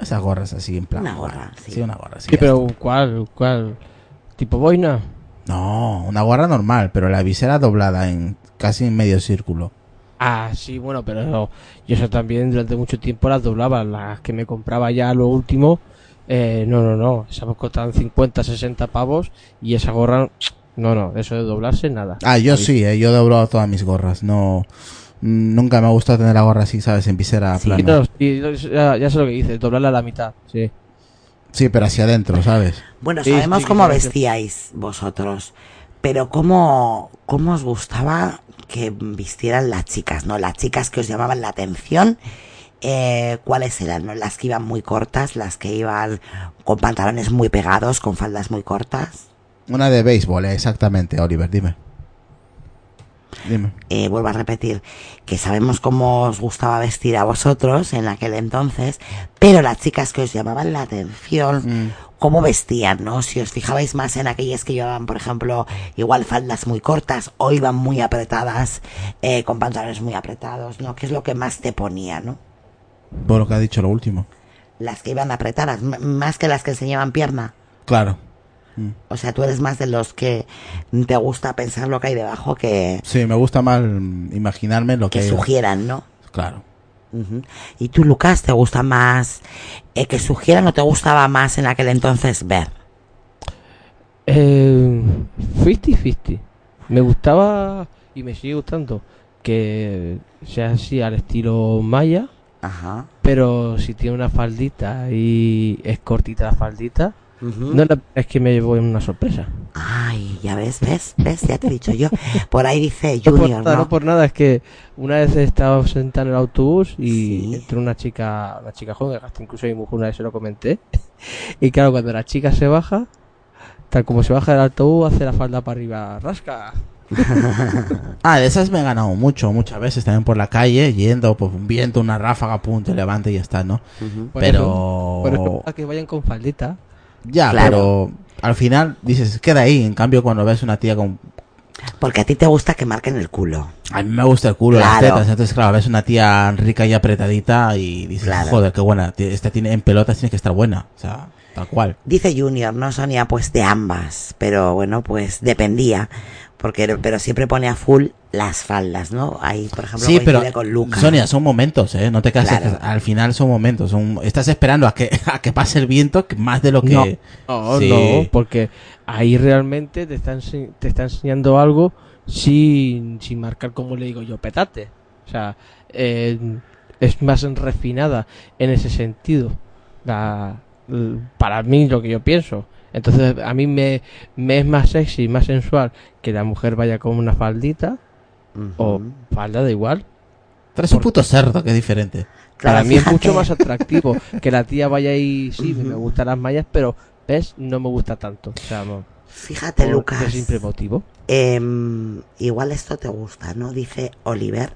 Esas gorras así en plan. Una gorra, sí. Sí, una gorra. Sí, Sí, pero ¿cuál? ¿Cuál? ¿Tipo boina? No, una gorra normal, pero la visera doblada en casi en medio círculo. Ah, sí, bueno, pero yo eso también durante mucho tiempo las doblaba. Las que me compraba ya lo último, eh, no, no, no. Esas costaban 50, 60 pavos y esa gorra, no, no, eso de doblarse, nada. Ah, yo sí, eh, yo he doblado todas mis gorras. No, nunca me ha gustado tener la gorra así, ¿sabes? En visera Sí, plana. no, sí, ya, ya sé lo que dices, doblarla a la mitad, sí. Sí, pero hacia adentro, ¿sabes? Bueno, Sí, sabemos sí, cómo vestíais vosotros, pero cómo, cómo os gustaba que vistieran las chicas, ¿no? Las chicas que os llamaban la atención, eh, ¿cuáles eran? ¿no? Las que iban muy cortas, las que iban con pantalones muy pegados, con faldas muy cortas. Una de béisbol, eh, exactamente, Oliver, dime. Dime. Eh, vuelvo a repetir que sabemos cómo os gustaba vestir a vosotros en aquel entonces, pero las chicas que os llamaban la atención, Mm. cómo vestían, ¿no? Si os fijabais más en aquellas que llevaban, por ejemplo, igual faldas muy cortas o iban muy apretadas, eh, con pantalones muy apretados, ¿no? ¿Qué es lo que más te ponía, ¿no? Por lo que ha dicho lo último. Las que iban apretadas, más que las que enseñaban pierna. Claro. O sea, tú eres más de los que te gusta pensar lo que hay debajo que, Sí, me gusta más imaginarme lo que... que sugieran, ¿no? Claro. ¿Y tú, Lucas, te gusta más eh, que sugieran o te gustaba más en aquel entonces ver? Eh, 50-50. Me gustaba y me sigue gustando que sea así al estilo Maya, Ajá. pero si tiene una faldita y es cortita la faldita, No es la- es que me llevo una sorpresa. Ay, ya ves, ves, ves, ya te he dicho yo. Por ahí dice No por, Junior, nada, ¿no? no por nada, es que una vez estaba sentada en el autobús y Sí. entró una chica, una chica joven, hasta incluso a mi mujer una vez se lo comenté. Y claro, cuando la chica se baja, tal como se baja del autobús, hace la falda para arriba, rasca. Ah, de esas me he ganado mucho, muchas veces también por la calle, yendo, pues un viento, una ráfaga, pum, te levanta y ya está, ¿no? Pero... a que vayan con faldita. Ya, Claro. pero al final dices, queda ahí. En cambio, cuando ves una tía con... Porque a ti te gusta que marquen el culo. A mí me gusta el culo, las tetas. Entonces, claro, ves una tía rica y apretadita y dices, Claro. joder, qué buena. Esta tiene en pelotas tiene que estar buena. O sea, tal cual. Dice Junior, no Sonia, pues de ambas. Pero bueno, pues dependía. Porque, pero siempre pone a full las faldas, ¿no? Ahí, por ejemplo, Sí, pero con Lucas. Sonia, son momentos, ¿eh? No te cases. Claro. al final son momentos. Son... Estás esperando a que, a que pase el viento que más de lo que... No, no, Sí. no, porque ahí realmente te está, ense- te está enseñando algo sin, sin marcar, como le digo yo, petate. O sea, eh, es más refinada en ese sentido. La- para mí, lo que yo pienso. Entonces, a mí me, me es más sexy, más sensual que la mujer vaya con una faldita o falda, da igual. Tú eres un puto cerdo, que es diferente. Claro, Para mí es mucho más atractivo que la tía vaya ahí, sí, me gustan las mallas, pero, ¿ves? No me gusta tanto. O sea, no, Fíjate, por Lucas. ese simple motivo. Em, igual esto te gusta, ¿no? Dice Oliver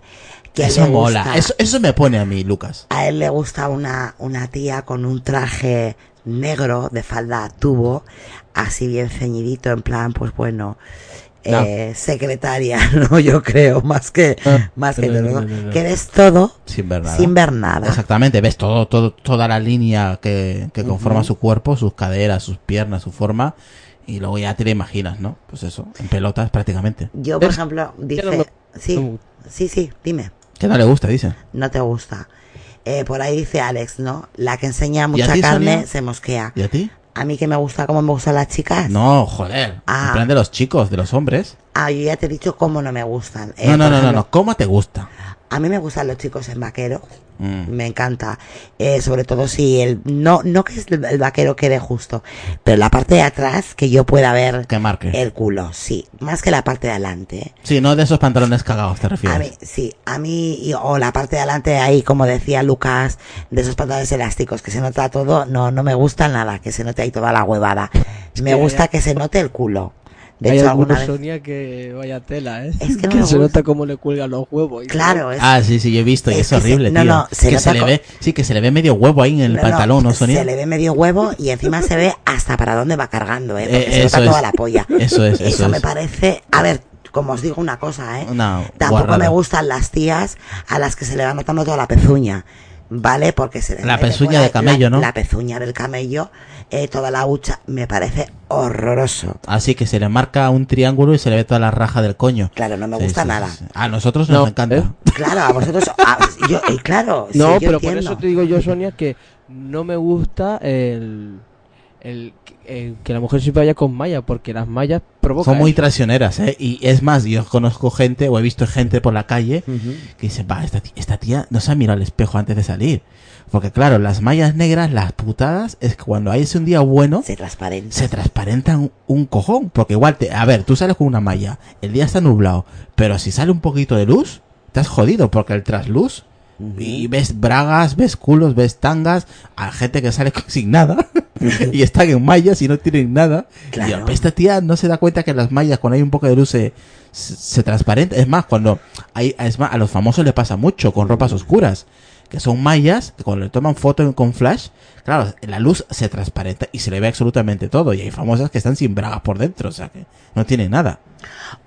que Eso mola. gusta- Eso, eso me pone a mí, Lucas. A él le gusta una, una tía con un traje negro de falda a tubo, así bien ceñidito, en plan, pues bueno, No. eh, secretaria, ¿no? Yo creo, más que, Ah, más que no, todo, no, ¿no? no, no. Que eres todo Sin ver nada. sin ver nada. Exactamente, ves todo, todo, toda la línea que, que conforma su cuerpo, sus caderas, sus piernas, su forma, y luego ya te la imaginas, ¿no? Pues eso, en pelotas prácticamente. Yo, por ejemplo, dice, sí, me- sí, sí, dime, Que no le gusta, dice. no te gusta. Eh, por ahí dice Alex, ¿no? La que enseña mucha ti, carne Sonia? se mosquea. ¿Y a ti? A mí que me gusta como me gustan las chicas. No, joder. Ah. En plan de los chicos, de los hombres. Ah, yo ya te he dicho cómo no me gustan. Eh, no, no, por no, no, ejemplo, no. ¿Cómo te gusta? A mí me gustan los chicos en vaquero. Mm. Me encanta. Eh, sobre todo si el. No, no que el, vaquero quede justo. Pero la parte de atrás que yo pueda ver Que marque. el culo. Sí. Más que la parte de adelante. Sí, no de esos pantalones cagados, te refieres. A mí, sí, a mí, o la parte de adelante ahí, como decía Lucas, de esos pantalones elásticos, que se nota todo, no, no me gusta nada, que se note ahí toda la huevada. Me gusta que se note el culo. De Hay hecho, alguna vez, Sonia, que vaya tela, ¿eh? Es que no me se gusta. nota cómo le cuelgan los huevos. y claro, es, Ah, sí, sí, yo he visto y Es es, que se- horrible, no, tío. no, se que se le ve, sí, que se le ve medio huevo ahí en el No, pantalón, ¿no, Sonia? Se le ve medio huevo y encima se ve hasta para dónde va cargando, ¿eh? Porque Eh, se nota eso toda la polla. Eso es, eso me es. parece, a ver, como os digo una cosa, ¿eh? Tampoco guarrada. me gustan las tías a las que se le va notando toda la pezuña. ¿Vale? Porque se le La pezuña por ahí de camello, la- ¿no? La pezuña del camello, eh, toda la hucha, me parece horroroso. Así que se le marca un triángulo y se le ve toda la raja del coño. Claro, no me Sí, gusta sí, nada. sí. A nosotros No, nos encanta. ¿eh? Claro, a vosotros, a- yo, eh, claro, sí, No, yo pero por eso te digo yo, Sonia, que no me gusta el, el, el que la mujer siempre vaya con malla, porque las mallas provocan. Son muy traicioneras, ¿eh? Y es más, yo conozco gente, o he visto gente por la calle, que dice, va, esta, esta tía no se ha mirado al espejo antes de salir. Porque claro, las mallas negras, las putadas, es que cuando hay ese un día bueno, Se transparenta. se transparentan un, cojón. Porque igual, te, a ver, tú sales con una malla, el día está nublado, pero si sale un poquito de luz, has jodido, porque el trasluz, y ves bragas, ves culos, ves tangas, a gente que sale sin nada, y están en mallas y no tienen nada. Claro. Y esta tía no se da cuenta que las mallas, cuando hay un poco de luz, se, se, transparenta. Es más, cuando hay, es más, a los famosos le pasa mucho con ropas oscuras, que son mallas, que cuando le toman foto con flash, claro, la luz se transparenta y se le ve absolutamente todo. Y hay famosas que están sin bragas por dentro, o sea que no tienen nada.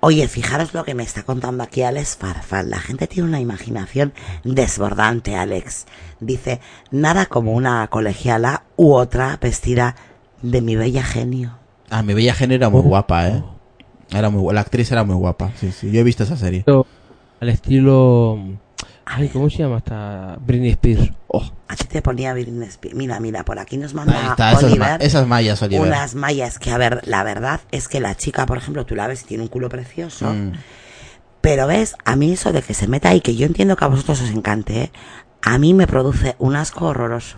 Oye, fijaros lo que me está contando aquí Alex Farfán. La gente tiene una imaginación desbordante, Alex. Dice, nada como una colegiala u otra vestida de mi bella genio. Ah, mi bella genio era muy guapa, eh. Era muy, la actriz era muy guapa, sí, sí. Yo he visto esa serie. Al estilo. Ay, ¿cómo se llama esta? Britney Spears. Oh, A ti te ponía Britney Spears. Mira, mira, por aquí nos Ahí manda está, esas, ma- Oliver esas mallas, Oliver. unas mallas que, a ver, la verdad es que la chica, por ejemplo, tú la ves y tiene un culo precioso. Mm. Pero ves, a mí eso de que se meta ahí, que yo entiendo que a vosotros os encante, ¿eh? a mí me produce un asco horroroso.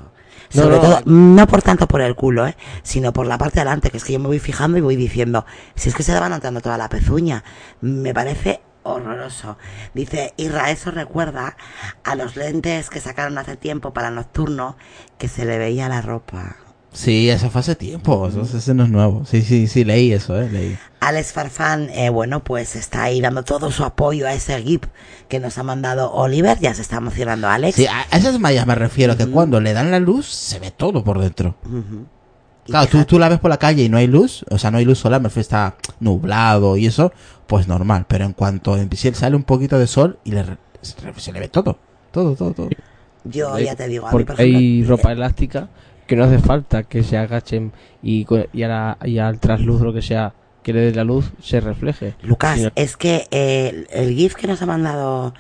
No, Sobre no. todo, no por tanto por el culo, ¿eh? sino por la parte de adelante, que es que yo me voy fijando y voy diciendo, si es que se le va notando toda la pezuña, me parece horroroso. Dice, Irra, eso recuerda a los lentes que sacaron hace tiempo para nocturno, que se le veía la ropa. Sí, eso fue hace tiempo, eso, ese no es nuevo. Sí, sí, sí, leí eso, eh, leí. Alex Farfán, eh, bueno, pues está ahí dando todo su apoyo a ese GIF que nos ha mandado Oliver. Ya se está emocionando Alex. Sí, a esas mallas me refiero, que cuando le dan la luz se ve todo por dentro. Claro, tú, tú la ves por la calle y no hay luz, o sea, no hay luz solar, me refiero, está nublado y eso, pues normal. Pero en cuanto sale un poquito de sol y le, re- se le- se le ve todo, todo, todo, todo. Yo ya te digo, a mí, porque por ejemplo, hay ropa elástica que no hace falta que se agachen y, a la- y al trasluz lo que sea que le dé la luz se refleje. Lucas, es que eh, el GIF que nos ha mandado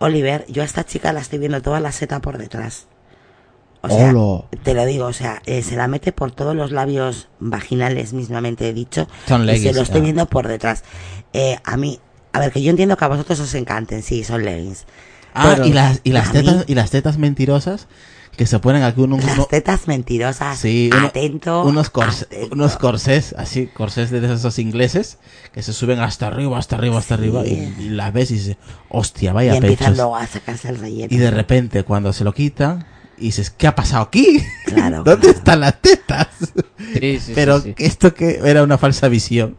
Oliver, yo a esta chica la estoy viendo toda la seta por detrás. O sea, te lo digo, o sea, eh, se la mete por todos los labios vaginales, mismamente dicho. Son y se lo estoy viendo por detrás. Eh, a mí, a ver, que yo entiendo que a vosotros os encanten, sí, son leggings. Ah, Pero- y las, y las mí- tetas, y las tetas mentirosas que se ponen aquí uno, uno- Las tetas mentirosas. Sí, uno- atento. unos, cors- atento. unos corsés, así, corsés de esos ingleses, que se suben hasta arriba, hasta arriba, hasta Sí. arriba, y, y las ves y dices, hostia, Y vaya empiezan pechos. luego a sacarse el relleno. Y de repente, cuando se lo quitan, y dices, ¿qué ha pasado aquí? Claro, ¿Dónde claro. están las tetas? Sí, sí, Pero sí, sí. que esto que era una falsa visión.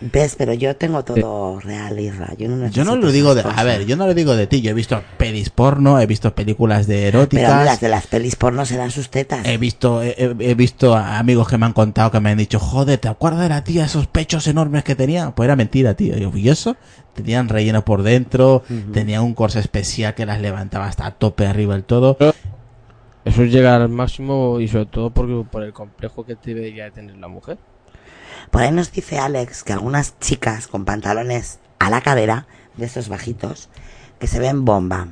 ¿Ves? Pero yo tengo todo real, Isra. Yo no, Yo no lo digo de, a ver, yo no lo digo de ti, yo he visto pelis porno, he visto películas de Pero eróticas. las de las pelis porno se dan sus tetas. He visto, he, he- he visto a amigos que me han contado que me han dicho, joder, ¿te acuerdas de la tía esos pechos enormes que tenía? Pues era mentira, tío. Y yo, ¿y eso? Tenían relleno por dentro, tenían un corsé especial que las levantaba hasta a tope arriba del todo. Eso es llegar al máximo y sobre todo porque, por el complejo que debería de tener la mujer. Por ahí nos dice Alex que algunas chicas con pantalones a la cadera, de estos bajitos, que se ven bomba,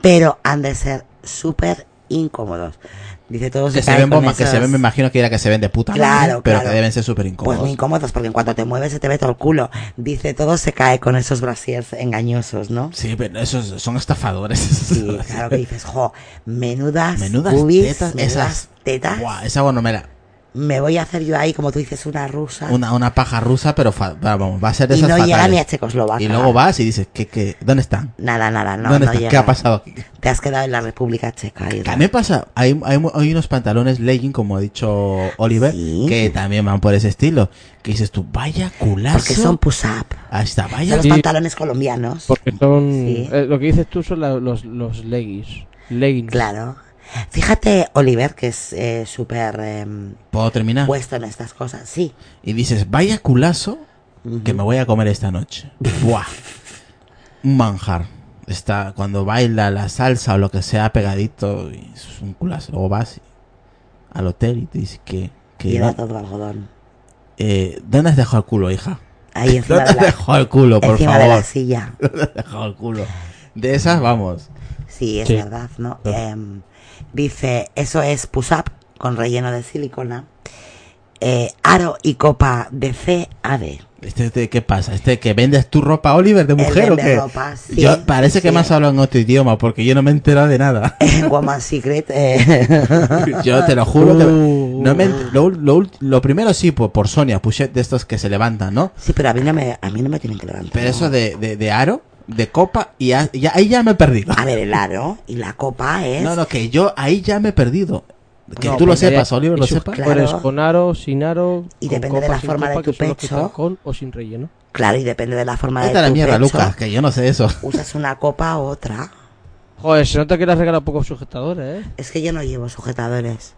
pero han de ser súper incómodos. Dice todos Que se ven bomba, que se ven, me imagino que era que se ven de puta madre, Claro, pero claro. que deben ser súper Pues incómodos. muy incómodos, porque en cuanto te mueves se te ve todo el culo. Dice, todo se cae con esos brasiers engañosos, ¿no? sí, pero esos son estafadores. Sí, claro que dices, jo, menudas, Menudas boobies, tetas, menudas esas. tetas. Buah, esa bueno, me la- Me voy a hacer yo ahí, como tú dices, una rusa. una, una paja rusa, pero fa- vamos, va a ser de y esas no llega ni a Checoslovaquia. Y luego vas y dices, ¿qué, qué, ¿dónde están? Nada, nada, no, ¿Dónde no llega. ¿Qué ha pasado aquí? Te has quedado en la República Checa. También pasa, hay, hay, hay unos pantalones legging, como ha dicho Oliver, Sí. que también van por ese estilo. Que dices tú, vaya culazo. Porque son push-up. Ahí está, Son vaya. los Sí. pantalones colombianos. Porque son. Sí. eh, lo que dices tú son la- los, los leggings. Leggings. Claro. Fíjate, Oliver, que es eh, súper em, ¿Puedo terminar? puesto en estas cosas. Sí. Y dices, vaya culazo que me voy a comer esta noche. Buah. Un manjar. está cuando baila la salsa o lo que sea pegadito y es un culazo. Luego vas al hotel y te dices que, que Y era no- todo algodón. eh, ¿dónde has dejado el culo, hija? Ahí encima, ¿Dónde de has la, dejado el culo, por encima de la favor? silla. ¿Dónde has dejado el culo? De esas vamos. Sí, es Sí. verdad, ¿no? Em, dice, eso es push-up con relleno de silicona. Eh, aro y copa de CAD. Este, este, ¿Qué pasa? ¿Este que vendes tu ropa, Oliver, de mujer o qué? ropa, sí, Yo, parece que me has hablado en otro idioma porque yo no me he enterado de nada. En Woman Secret. eh, Yo te lo juro que Uh. no me ent- lo, lo ult- lo primero sí por, por Sonia, puchet de estos que se levantan, ¿no? sí, pero a mí no me, a mí no me tienen que levantar. Pero eso de, de, de aro, de copa, y ya- ahí ya me he perdido. A ver, el aro y la copa es... No, no, que yo ahí ya me he perdido. Que No, tú lo porque sepas, Oliver, lo sepas. Claro. Con aro, sin aro. Y con depende de la forma de copa, tu los que pecho. Con o sin relleno. Claro, y depende de la forma Vete de la tu mierda, pecho, Lucas, que yo no sé eso. Usas una copa u otra. Joder, se nota que le has regalado pocos sujetadores, ¿eh? Es que yo no llevo sujetadores.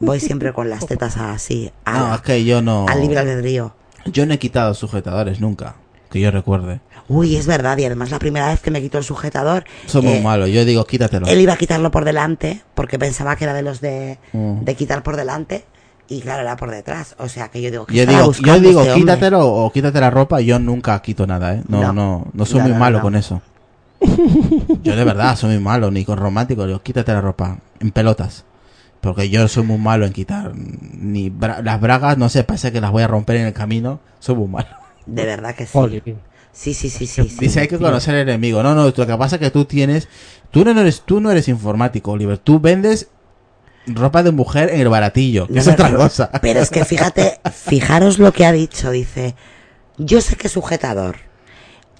Voy siempre con las tetas así. a- No, es que yo no. Al libre albedrío. Yo no he quitado sujetadores nunca, que yo recuerde. Uy, es verdad, y además la primera vez que me quitó el sujetador, Son muy eh, malos. Yo digo, quítatelo. él iba a quitarlo por delante, porque pensaba que era de los de, Mm. de quitar por delante, y claro, era por detrás. O sea que yo digo, ¿qué Yo digo, yo digo este hombre? quítatelo o quítate la ropa. Yo nunca quito nada, ¿eh? No, No. no, no, soy No, muy no, malo no. con eso. Yo de verdad soy muy malo, ni con romántico. Digo, quítate la ropa en pelotas. Porque yo soy muy malo en quitar. Ni bra- las bragas, no sé, parece que las voy a romper en el camino. Soy muy malo. De verdad que sí. Sí, sí, sí, sí. sí. Dice, hay que conocer al enemigo. No, no, lo que pasa es que tú tienes... Tú no eres, tú no eres informático, Oliver. Tú vendes ropa de mujer en el baratillo. que No, es otra pero- cosa. Pero es que fíjate, fijaros lo que ha dicho, dice, yo sé que sujetador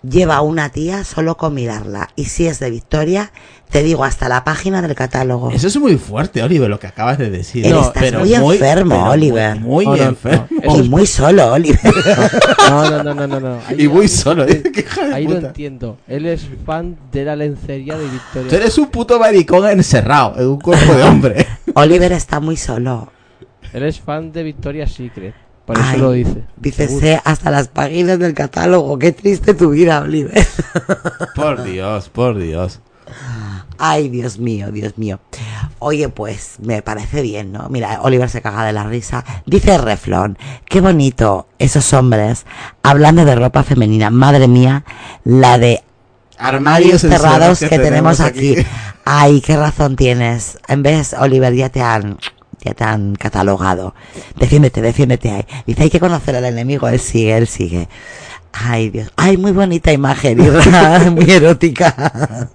lleva una tía solo con mirarla, y si es de Victoria, te digo hasta la página del catálogo. Eso es muy fuerte, Oliver, lo que acabas de decir. Él No, está muy enfermo, pero Oliver. Muy, muy no, enfermo. no. Y muy solo, Oliver. No, no, no, no, no. no. Ahí- Y muy solo. Qué hija de Ahí lo entiendo. Él es fan de la lencería de Victoria. Tú eres un puto maricón encerrado en un cuerpo de hombre. Oliver está muy solo. Él es fan de Victoria's Secret. Por eso Ay, lo dice. Dice, sé hasta las páginas del catálogo. Qué triste tu vida, Oliver. por Dios, por Dios. Ay, Dios mío, Dios mío. Oye, pues me parece bien, ¿no? Mira, Oliver se caga de la risa. Dice Reflon, qué bonito esos hombres hablando de ropa femenina. Madre mía, la de armarios cerrados que, tenemos aquí. Ay, qué razón tienes. En vez, Oliver, ya te han, ya te han catalogado. Defiéndete, defiéndete. Ay. Dice, hay que conocer al enemigo. Él sigue, él sigue. Ay, Dios. Ay, muy bonita imagen, muy erótica.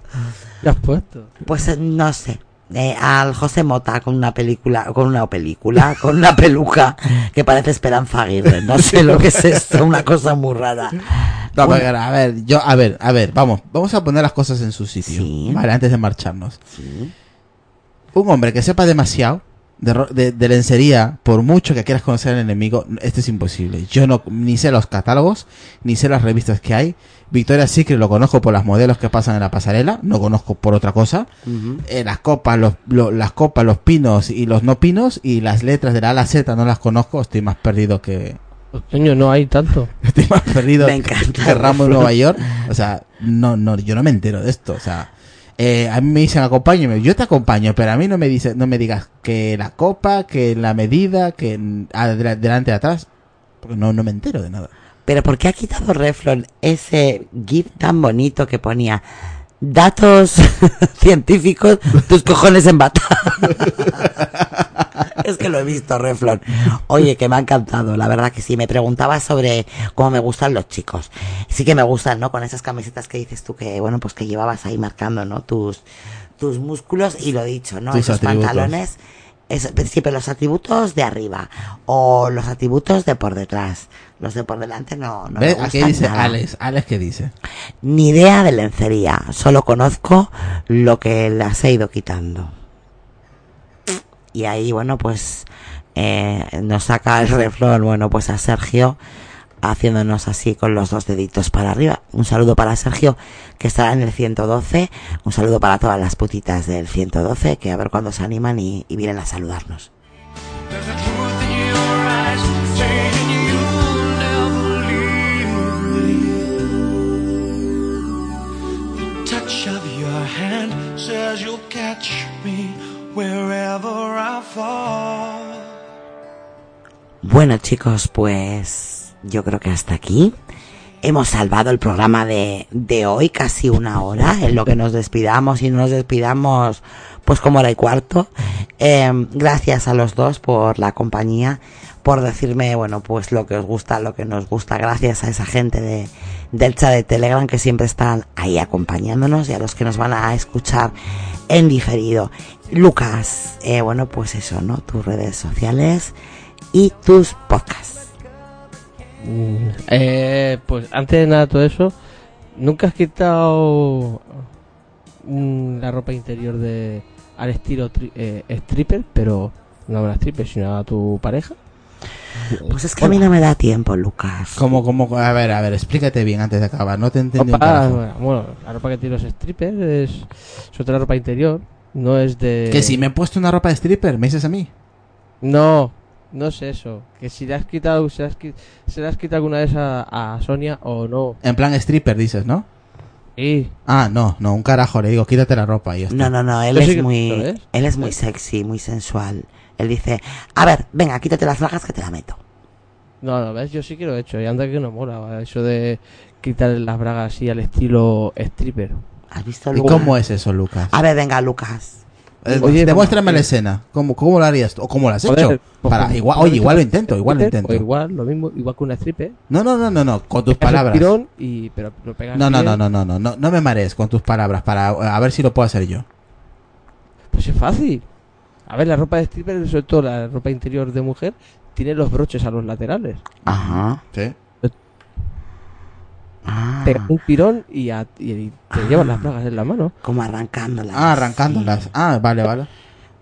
¿Qué has puesto? Pues eh, no sé. Eh, al José Mota con una película, con una película, con una peluca que parece Esperanza Aguirre. No sé lo que es esto, una cosa muy rara. No, Una- pero, a ver, yo, a ver, a ver, vamos, vamos a poner las cosas en su sitio. Sí. Vale, antes de marcharnos. Sí. Un hombre que sepa demasiado de, ro- de, de lencería, por mucho que quieras conocer al enemigo, esto es imposible. Yo no, ni sé los catálogos, ni sé las revistas que hay. Victoria's Secret lo conozco por las modelos que pasan en la pasarela, no conozco por otra cosa. Eh, las copas, los, lo- las copas, los pinos y los no pinos y las letras de la A a la Z no las conozco, estoy más perdido que, Coño, no hay tanto. estoy más perdido Me encanta. que Ramos en Nueva York. O sea, no, no, yo no me entero de esto. O sea, eh, a mí me dicen acompáñame, yo te acompaño, pero a mí no me dice, no me digas que la copa, que la medida, que delante y atrás, porque no, no me entero de nada. Pero ¿por qué ha quitado Reflon ese GIF tan bonito que ponía datos científicos, tus cojones en bata? es que lo he visto, Reflon. Oye, que me ha encantado, la verdad que sí. Me preguntaba sobre cómo me gustan los chicos. Sí que me gustan, ¿no? Con esas camisetas que dices tú que, bueno, pues que llevabas ahí marcando, ¿no? Tus, tus músculos y lo dicho, ¿no? Tus Esos atributos. pantalones. Es, siempre los atributos de arriba o los atributos de por detrás. Los de por delante no, no me ¿Ves? Aquí gustan dice nada. Alex, Alex qué dice. Ni idea de lencería, solo conozco lo que las he ido quitando. Y ahí, bueno, pues eh, nos saca el reflón, bueno, pues a Sergio haciéndonos así con los dos deditos para arriba. Un saludo para Sergio, que estará en el 112. Un saludo para todas las putitas del 112, que a ver cuándo se animan y, y vienen a saludarnos. Bueno chicos, pues yo creo que hasta aquí. Hemos salvado el programa de, de hoy, casi una hora, en lo que nos despidamos y no nos despidamos pues como hora y cuarto. Eh, gracias a los dos por la compañía, por decirme, bueno, pues lo que os gusta, lo que nos gusta, gracias a esa gente de, del chat de Telegram que siempre están ahí acompañándonos y a los que nos van a escuchar en diferido. Lucas, eh, bueno, pues eso, ¿no? Tus redes sociales y tus podcasts. Mm, Eh, pues antes de nada todo eso, ¿nunca has quitado mm, la ropa interior de al estilo tri- eh, stripper, pero no a una stripper, sino a tu pareja? Pues es que a mí no me da tiempo, Lucas. Como, como, a ver, a ver, explícate bien antes de acabar. No te entendí un bueno, la ropa que tiene los strippers es, es otra ropa interior, no es de... Que si me he puesto una ropa de stripper, ¿me dices a mí? No, no es eso. Que si le has quitado, se le has, se le has quitado alguna vez a, a Sonia o no. En plan stripper, dices, ¿no? Y Ah, no, no, un carajo, le digo, quítate la ropa y ya está. No, no, no, él Yo sí es muy, él es muy sexy, muy sensual. Él dice, a ver, venga, quítate las bragas que te la meto. no, no, ves, yo sí que lo he hecho y anda que no mola eso de quitar las bragas así al estilo stripper. ¿Has visto, ¿Y Lucas? cómo es eso, Lucas? A ver, venga, Lucas. Eh, Oye, demuéstrame la escena. ¿Cómo, ¿Cómo lo harías? tú? ¿O cómo lo has hecho? pues Para, igual, oye, igual lo intento, igual lo intento. O igual, lo mismo, igual que una stripper. No, no, no, no, no, con tus palabras. tirón y, pero No, no, no, no, no, no, no me marees con tus palabras para a ver si lo puedo hacer yo. Pues es fácil. A ver, la ropa de stripper, sobre todo la ropa interior de mujer, tiene los broches a los laterales. Ajá. ¿Sí? Ah, un tirón y, a- y te llevas las bragas en la mano. como arrancándolas. Ah, arrancándolas. Ah, vale, vale.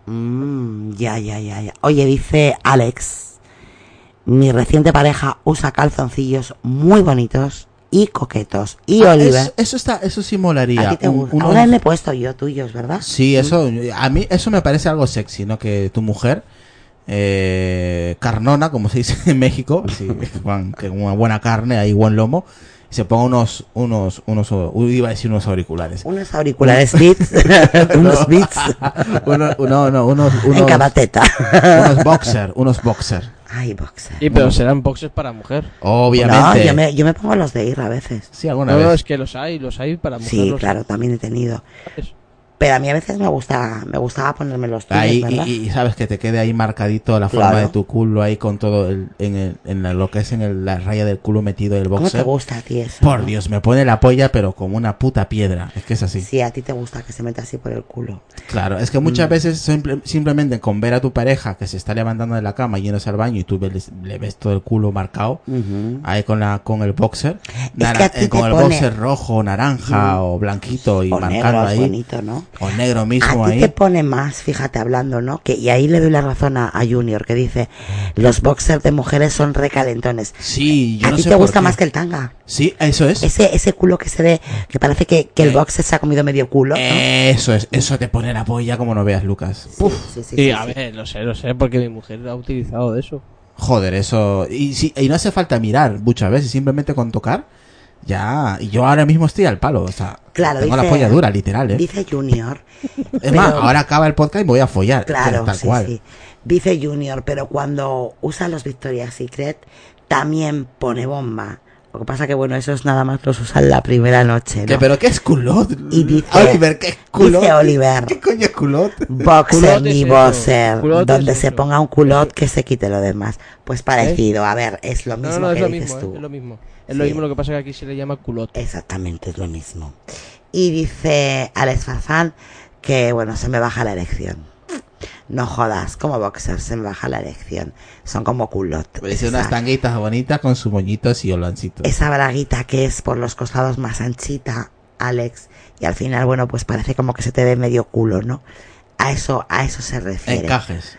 Mm, ya, ya, ya, ya. Oye, dice Alex, mi reciente pareja usa calzoncillos muy bonitos y coquetos. Y Ah, Oliver, eso, eso está, eso sí molaría. a ti te Un- gusta. unos- Ahora le he puesto yo tuyos, ¿verdad? Sí, eso, a mí eso me parece algo sexy, ¿no? Que tu mujer, eh, carnona, como se dice en México, sí, con, que una buena carne, ahí buen lomo, se ponga unos, unos, unos, iba a decir unos auriculares. Unos auriculares Beats, unos Beats Uno- no, no, unos, en unos, cada teta. unos boxer, unos boxer. Ay, boxer. Sí, pero serán boxes para mujer. Obviamente. No, yo me, yo me pongo los de ir a veces. Sí, alguna No, vez. es que los hay, los hay para mujer. Sí, los claro, también he tenido. hay. Pero a mí a veces me gusta, me gustaba ponerme los Ahí, ¿verdad? y, y sabes que te quede ahí marcadito la forma Claro. de tu culo ahí con todo el, en, el, en la- lo que es en el- la raya del culo metido el ¿Cómo te boxer. gusta a ti eso? Por no? Dios, me pone la polla, pero como una puta piedra. Es que es así. Sí, a ti te gusta que se meta así por el culo. Claro, es que muchas veces simple- simplemente con ver a tu pareja que se está levantando de la cama yéndose al baño y tú ves- le ves todo el culo marcado. Ahí con la con el boxer, que ti eh, con el pone- boxer rojo, naranja o blanquito y o marcando negro, es ahí bonito, ¿no? O negro A mismo ti ahí. te pone más, fíjate, hablando, ¿no? Que, y ahí le doy la razón a, a Junior, que dice, los boxers de mujeres son recalentones. Sí, yo a no ti sé te por gusta qué. más que el tanga. Sí, eso es. Ese, ese culo que se ve, que parece que, que el Eh. boxer se ha comido medio culo, ¿no? Eso es, eso te pone la polla como no veas, Lucas. Sí, sí, sí, Sí, sí, a sí. ver, lo sé, lo sé, porque mi mujer ha utilizado de eso. Joder, eso. Y, sí, y no hace falta mirar muchas veces, simplemente con tocar. Ya, y yo ahora mismo estoy al palo, o sea, Claro, tengo dice- la polla dura, literal, ¿eh? Dice Junior, es más, ahora acaba el podcast y me voy a follar, claro, tal sí, cual. sí. Dice Junior, pero cuando usa los Victoria's Secret, también pone bomba. Lo que pasa que, bueno, esos nada más los usan la primera noche, ¿Qué, ¿no? ¿Pero qué es culot? Y dice- Oliver, ¿qué es culot? dice Oliver. ¿Qué coño es culot? Boxer Culot ni es boxer, culot donde es se eso. ponga un culot que se quite lo demás. Pues parecido, a ver, es lo mismo no, no, es que lo dices mismo, tú. eh, es lo mismo. Es lo mismo, lo que pasa que aquí se le llama culote. Exactamente, es lo mismo. Y dice Alex Farfán que, bueno, se me baja la erección. No jodas, como boxer se me baja la erección. Son como culot. Esa- unas tanguitas bonitas con sus moñitos y olancitos. esa braguita que es por los costados más anchita, Alex, y al final, bueno, pues parece como que se te ve medio culo, ¿no? A eso, a eso se refiere. Encajes.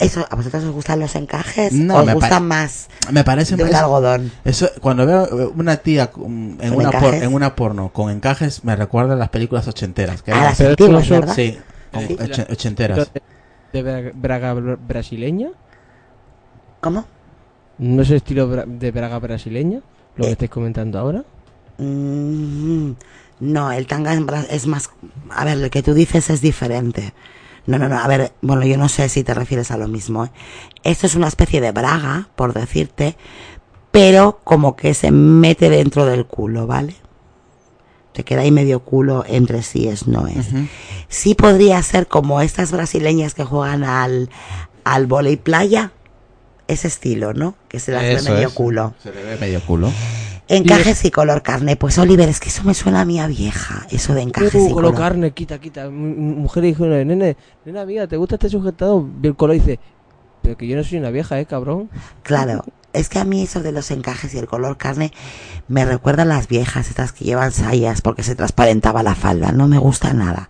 Eso, ¿A vosotros os gustan los encajes? No, ¿O ¿Os me gustan más Me parece de un es- algodón? Eso, cuando veo eh, una tía en ¿Con una, por- en una porno con encajes, me recuerda a las películas ochenteras. Que A eran- las antiguas, eso- ¿verdad? sí, con Sí. ochen- ochenteras. ¿De bra- braga br- brasileña? ¿Cómo? ¿No es el estilo de braga brasileña? Lo que Eh. estáis comentando ahora. Mm, no, el tanga es más... A ver, lo que tú dices es diferente. No, no, no, a ver, bueno, yo no sé si te refieres a lo mismo. ¿eh? Esto es una especie de braga, por decirte, pero como que se mete dentro del culo, ¿vale? Te queda ahí medio culo entre sí es no es. Sí podría ser como estas brasileñas que juegan al, al volei playa, ese estilo, ¿no? Que se las ve medio es. culo. Se le ve medio culo. Encajes y color carne. Pues Oliver, es que eso me suena a mí a vieja, eso de encajes Uh, y color color. carne, quita, quita. M- m- Mujer dijo, nene, nena amiga, ¿te gusta este sujetado? Y el color dice, pero que yo no soy una vieja, eh, cabrón. Claro, es que a mí eso de los encajes y el color carne me recuerda a las viejas, estas que llevan sayas porque se transparentaba la falda. No me gusta nada.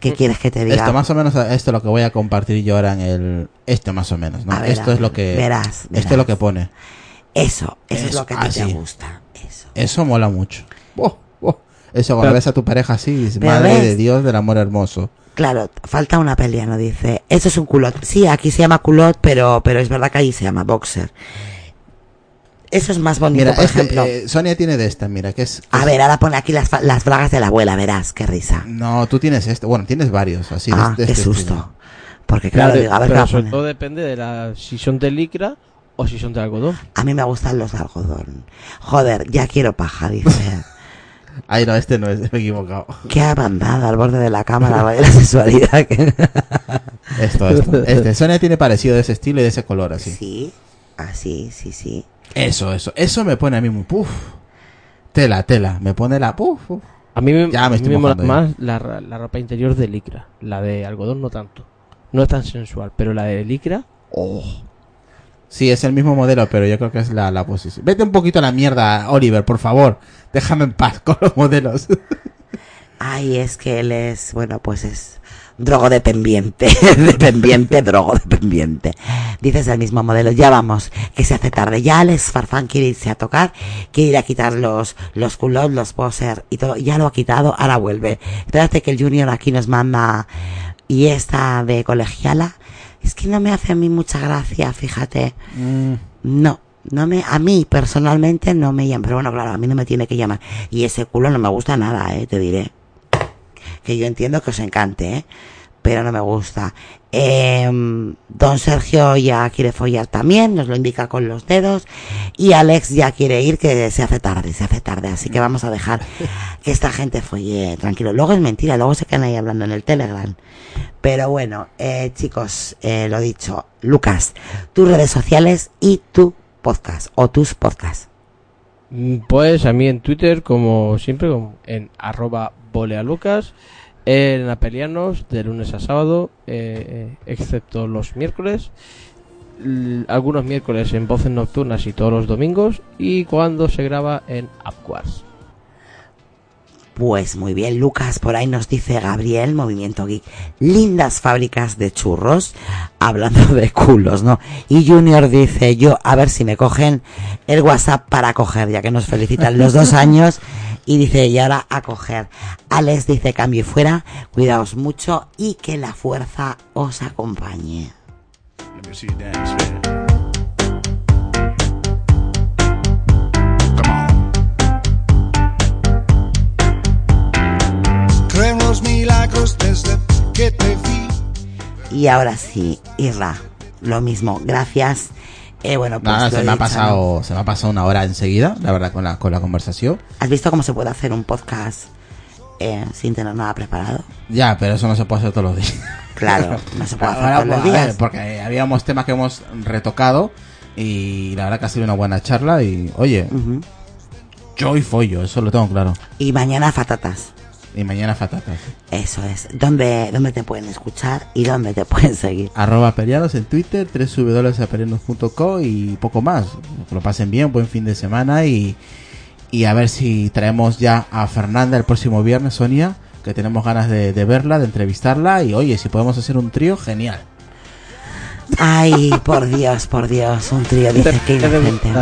¿Qué quieres que te diga? Esto más o menos, esto es lo que voy a compartir yo ahora en el... Esto más o menos, ¿no? Ver, esto es lo que... verás, Esto verás. es lo que pone. Eso, eso, es lo que a ti te gusta. Eso. Eso mola mucho. Oh, oh. Eso cuando Pero- ves a tu pareja así, madre ves- de Dios del amor hermoso. Claro, falta una pelea, ¿no? Dice, eso es un culot. Sí, aquí se llama culot, pero, pero es verdad que allí se llama boxer. Eso es más bonito, Mira, por este, ejemplo. eh, Sonia tiene de esta, mira, que es... a es- ver, ahora pone aquí las, fa- las bragas de la abuela, verás, qué risa. No, tú tienes este. Bueno, tienes varios, así de- ah, de qué este susto. estilo. Porque claro, digo, a ver pero sobre todo depende de la si son de licra o si son de algodón. A mí me gustan los de algodón. Joder, ya quiero paja, dice. Ay, no, este no es, me he equivocado. Qué abandada al borde de la cámara de la sexualidad. que- Esto, esto. Este, Sonia tiene parecido de ese estilo y de ese color, así. Sí, así, sí, sí. Eso, eso. Eso me pone a mí muy puf. Tela, tela. Me pone la puf. uf. A mí me, Ya me a mí estoy me mola mojando ya. más la, la ropa interior de licra. La de algodón no tanto. No es tan sensual, pero la de licra, oh. Sí, es el mismo modelo, pero yo creo que es la, la posición. Vete un poquito a la mierda, Oliver, por favor. Déjame en paz con los modelos. Ay, es que él es, bueno, pues es drogodependiente. dependiente, drogodependiente. Dices el mismo modelo. Ya vamos, que se hace tarde. Ya Alex Farfán quiere irse a tocar, quiere ir a quitar los, los culottes, los poser y todo. Ya lo ha quitado, ahora vuelve. Espérate que el Junior aquí nos manda y esta de colegiala. Es que no me hace a mí mucha gracia, fíjate. Mm, No, no me, a mí personalmente no me llama, pero bueno, claro, a mí no me tiene que llamar. Y ese culo no me gusta nada, eh, te diré. Que yo entiendo que os encante, eh, pero no me gusta. Em, don Sergio ya quiere follar también, nos lo indica con los dedos. Y Alex ya quiere ir, que se hace tarde, se hace tarde. Así que vamos a dejar que esta gente folle tranquilo. Luego es mentira, luego se quedan ahí hablando en el Telegram. Pero bueno, eh, chicos, eh, lo dicho, Lucas, tus redes sociales y tu podcast o tus podcasts. Pues a mí en Twitter, como siempre, en arroba bolealucas, en Apelianos, de lunes a sábado, eh, eh, excepto los miércoles, algunos miércoles en voces nocturnas y todos los domingos, y cuando se graba en Upwards. Pues muy bien, Lucas, por ahí nos dice Gabriel, Movimiento Geek, lindas fábricas de churros, hablando de culos, ¿no? Y Junior dice, yo, a ver si me cogen el WhatsApp para coger, ya que nos felicitan los dos años, y dice, y ahora a coger. Alex dice, cambio y fuera, cuidaos mucho y que la fuerza os acompañe. Los milagros desde que te vi. Y ahora sí, Irra, lo mismo, gracias. Eh, bueno, pues Nada, se me ha pasado, se me ha pasado una hora enseguida, la verdad, con la, con la conversación. ¿Has visto cómo se puede hacer un podcast eh, sin tener nada preparado? Ya, pero eso no se puede hacer todos los días. Claro, no se puede hacer Ahora, todos los ver, días. porque habíamos temas que hemos retocado y la verdad que ha sido una buena charla y, oye, Ujú. yo y follo, eso lo tengo claro. Y mañana fatatas. Y mañana fatatas. Eso es. ¿Dónde, ¿Dónde te pueden escuchar y dónde te pueden seguir? Arroba Perianos en Twitter, www.aperianos.co y poco más. Que lo pasen bien, buen fin de semana y, y a ver si traemos ya a Fernanda el próximo viernes, Sonia, que tenemos ganas de, de verla, de entrevistarla y oye, si podemos hacer un trío, genial. Ay, por Dios, por Dios, un trío, dice que inocente.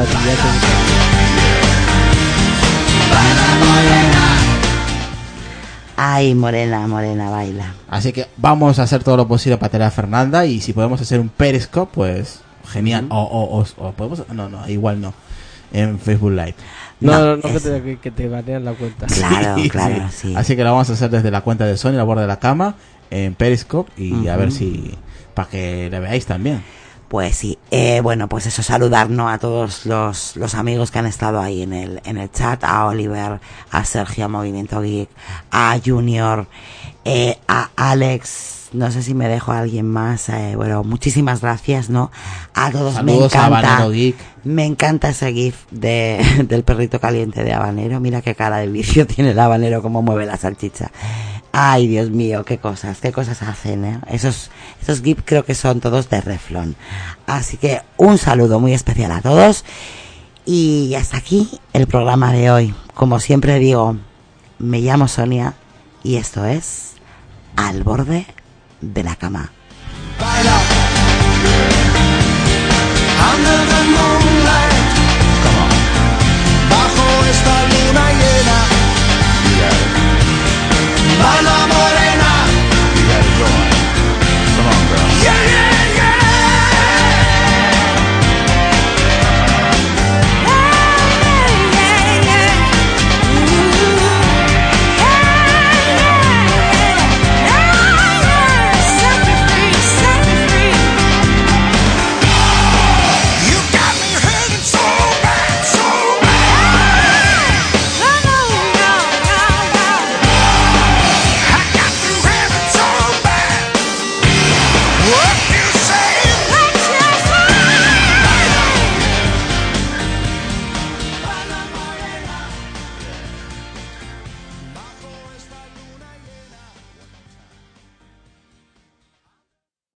Ay, morena, morena, baila. Así que vamos a hacer todo lo posible para tener a Fernanda y si podemos hacer un Periscope, pues genial. o, o, o- o podemos, no, no, igual no. En Facebook Live. No, No, no, no, que te, que te banean la cuenta. Claro, Sí, claro, sí. sí. Así que lo vamos a hacer desde la cuenta de Sony, la borda de la cama. en Periscope y a ver si para que le veáis también. Pues sí, eh, bueno, pues eso, saludarnos a todos los, los amigos que han estado ahí en el, en el chat, a Oliver, a Sergio, a Movimiento Geek, a Junior, eh, a Alex, no sé si me dejo a alguien más, eh, bueno, muchísimas gracias, ¿no? A todos Saludos me encanta. Geek. Me encanta ese gif de, del perrito caliente de habanero. Mira qué cara de vicio tiene el habanero, cómo mueve la salchicha. Ay, Dios mío, qué cosas, qué cosas hacen, ¿eh? Esos, esos GIF creo que son todos de Reflon. Así que un saludo muy especial a todos. Y hasta aquí el programa de hoy. Como siempre digo, me llamo Sonia y esto es Al borde de la cama. my love.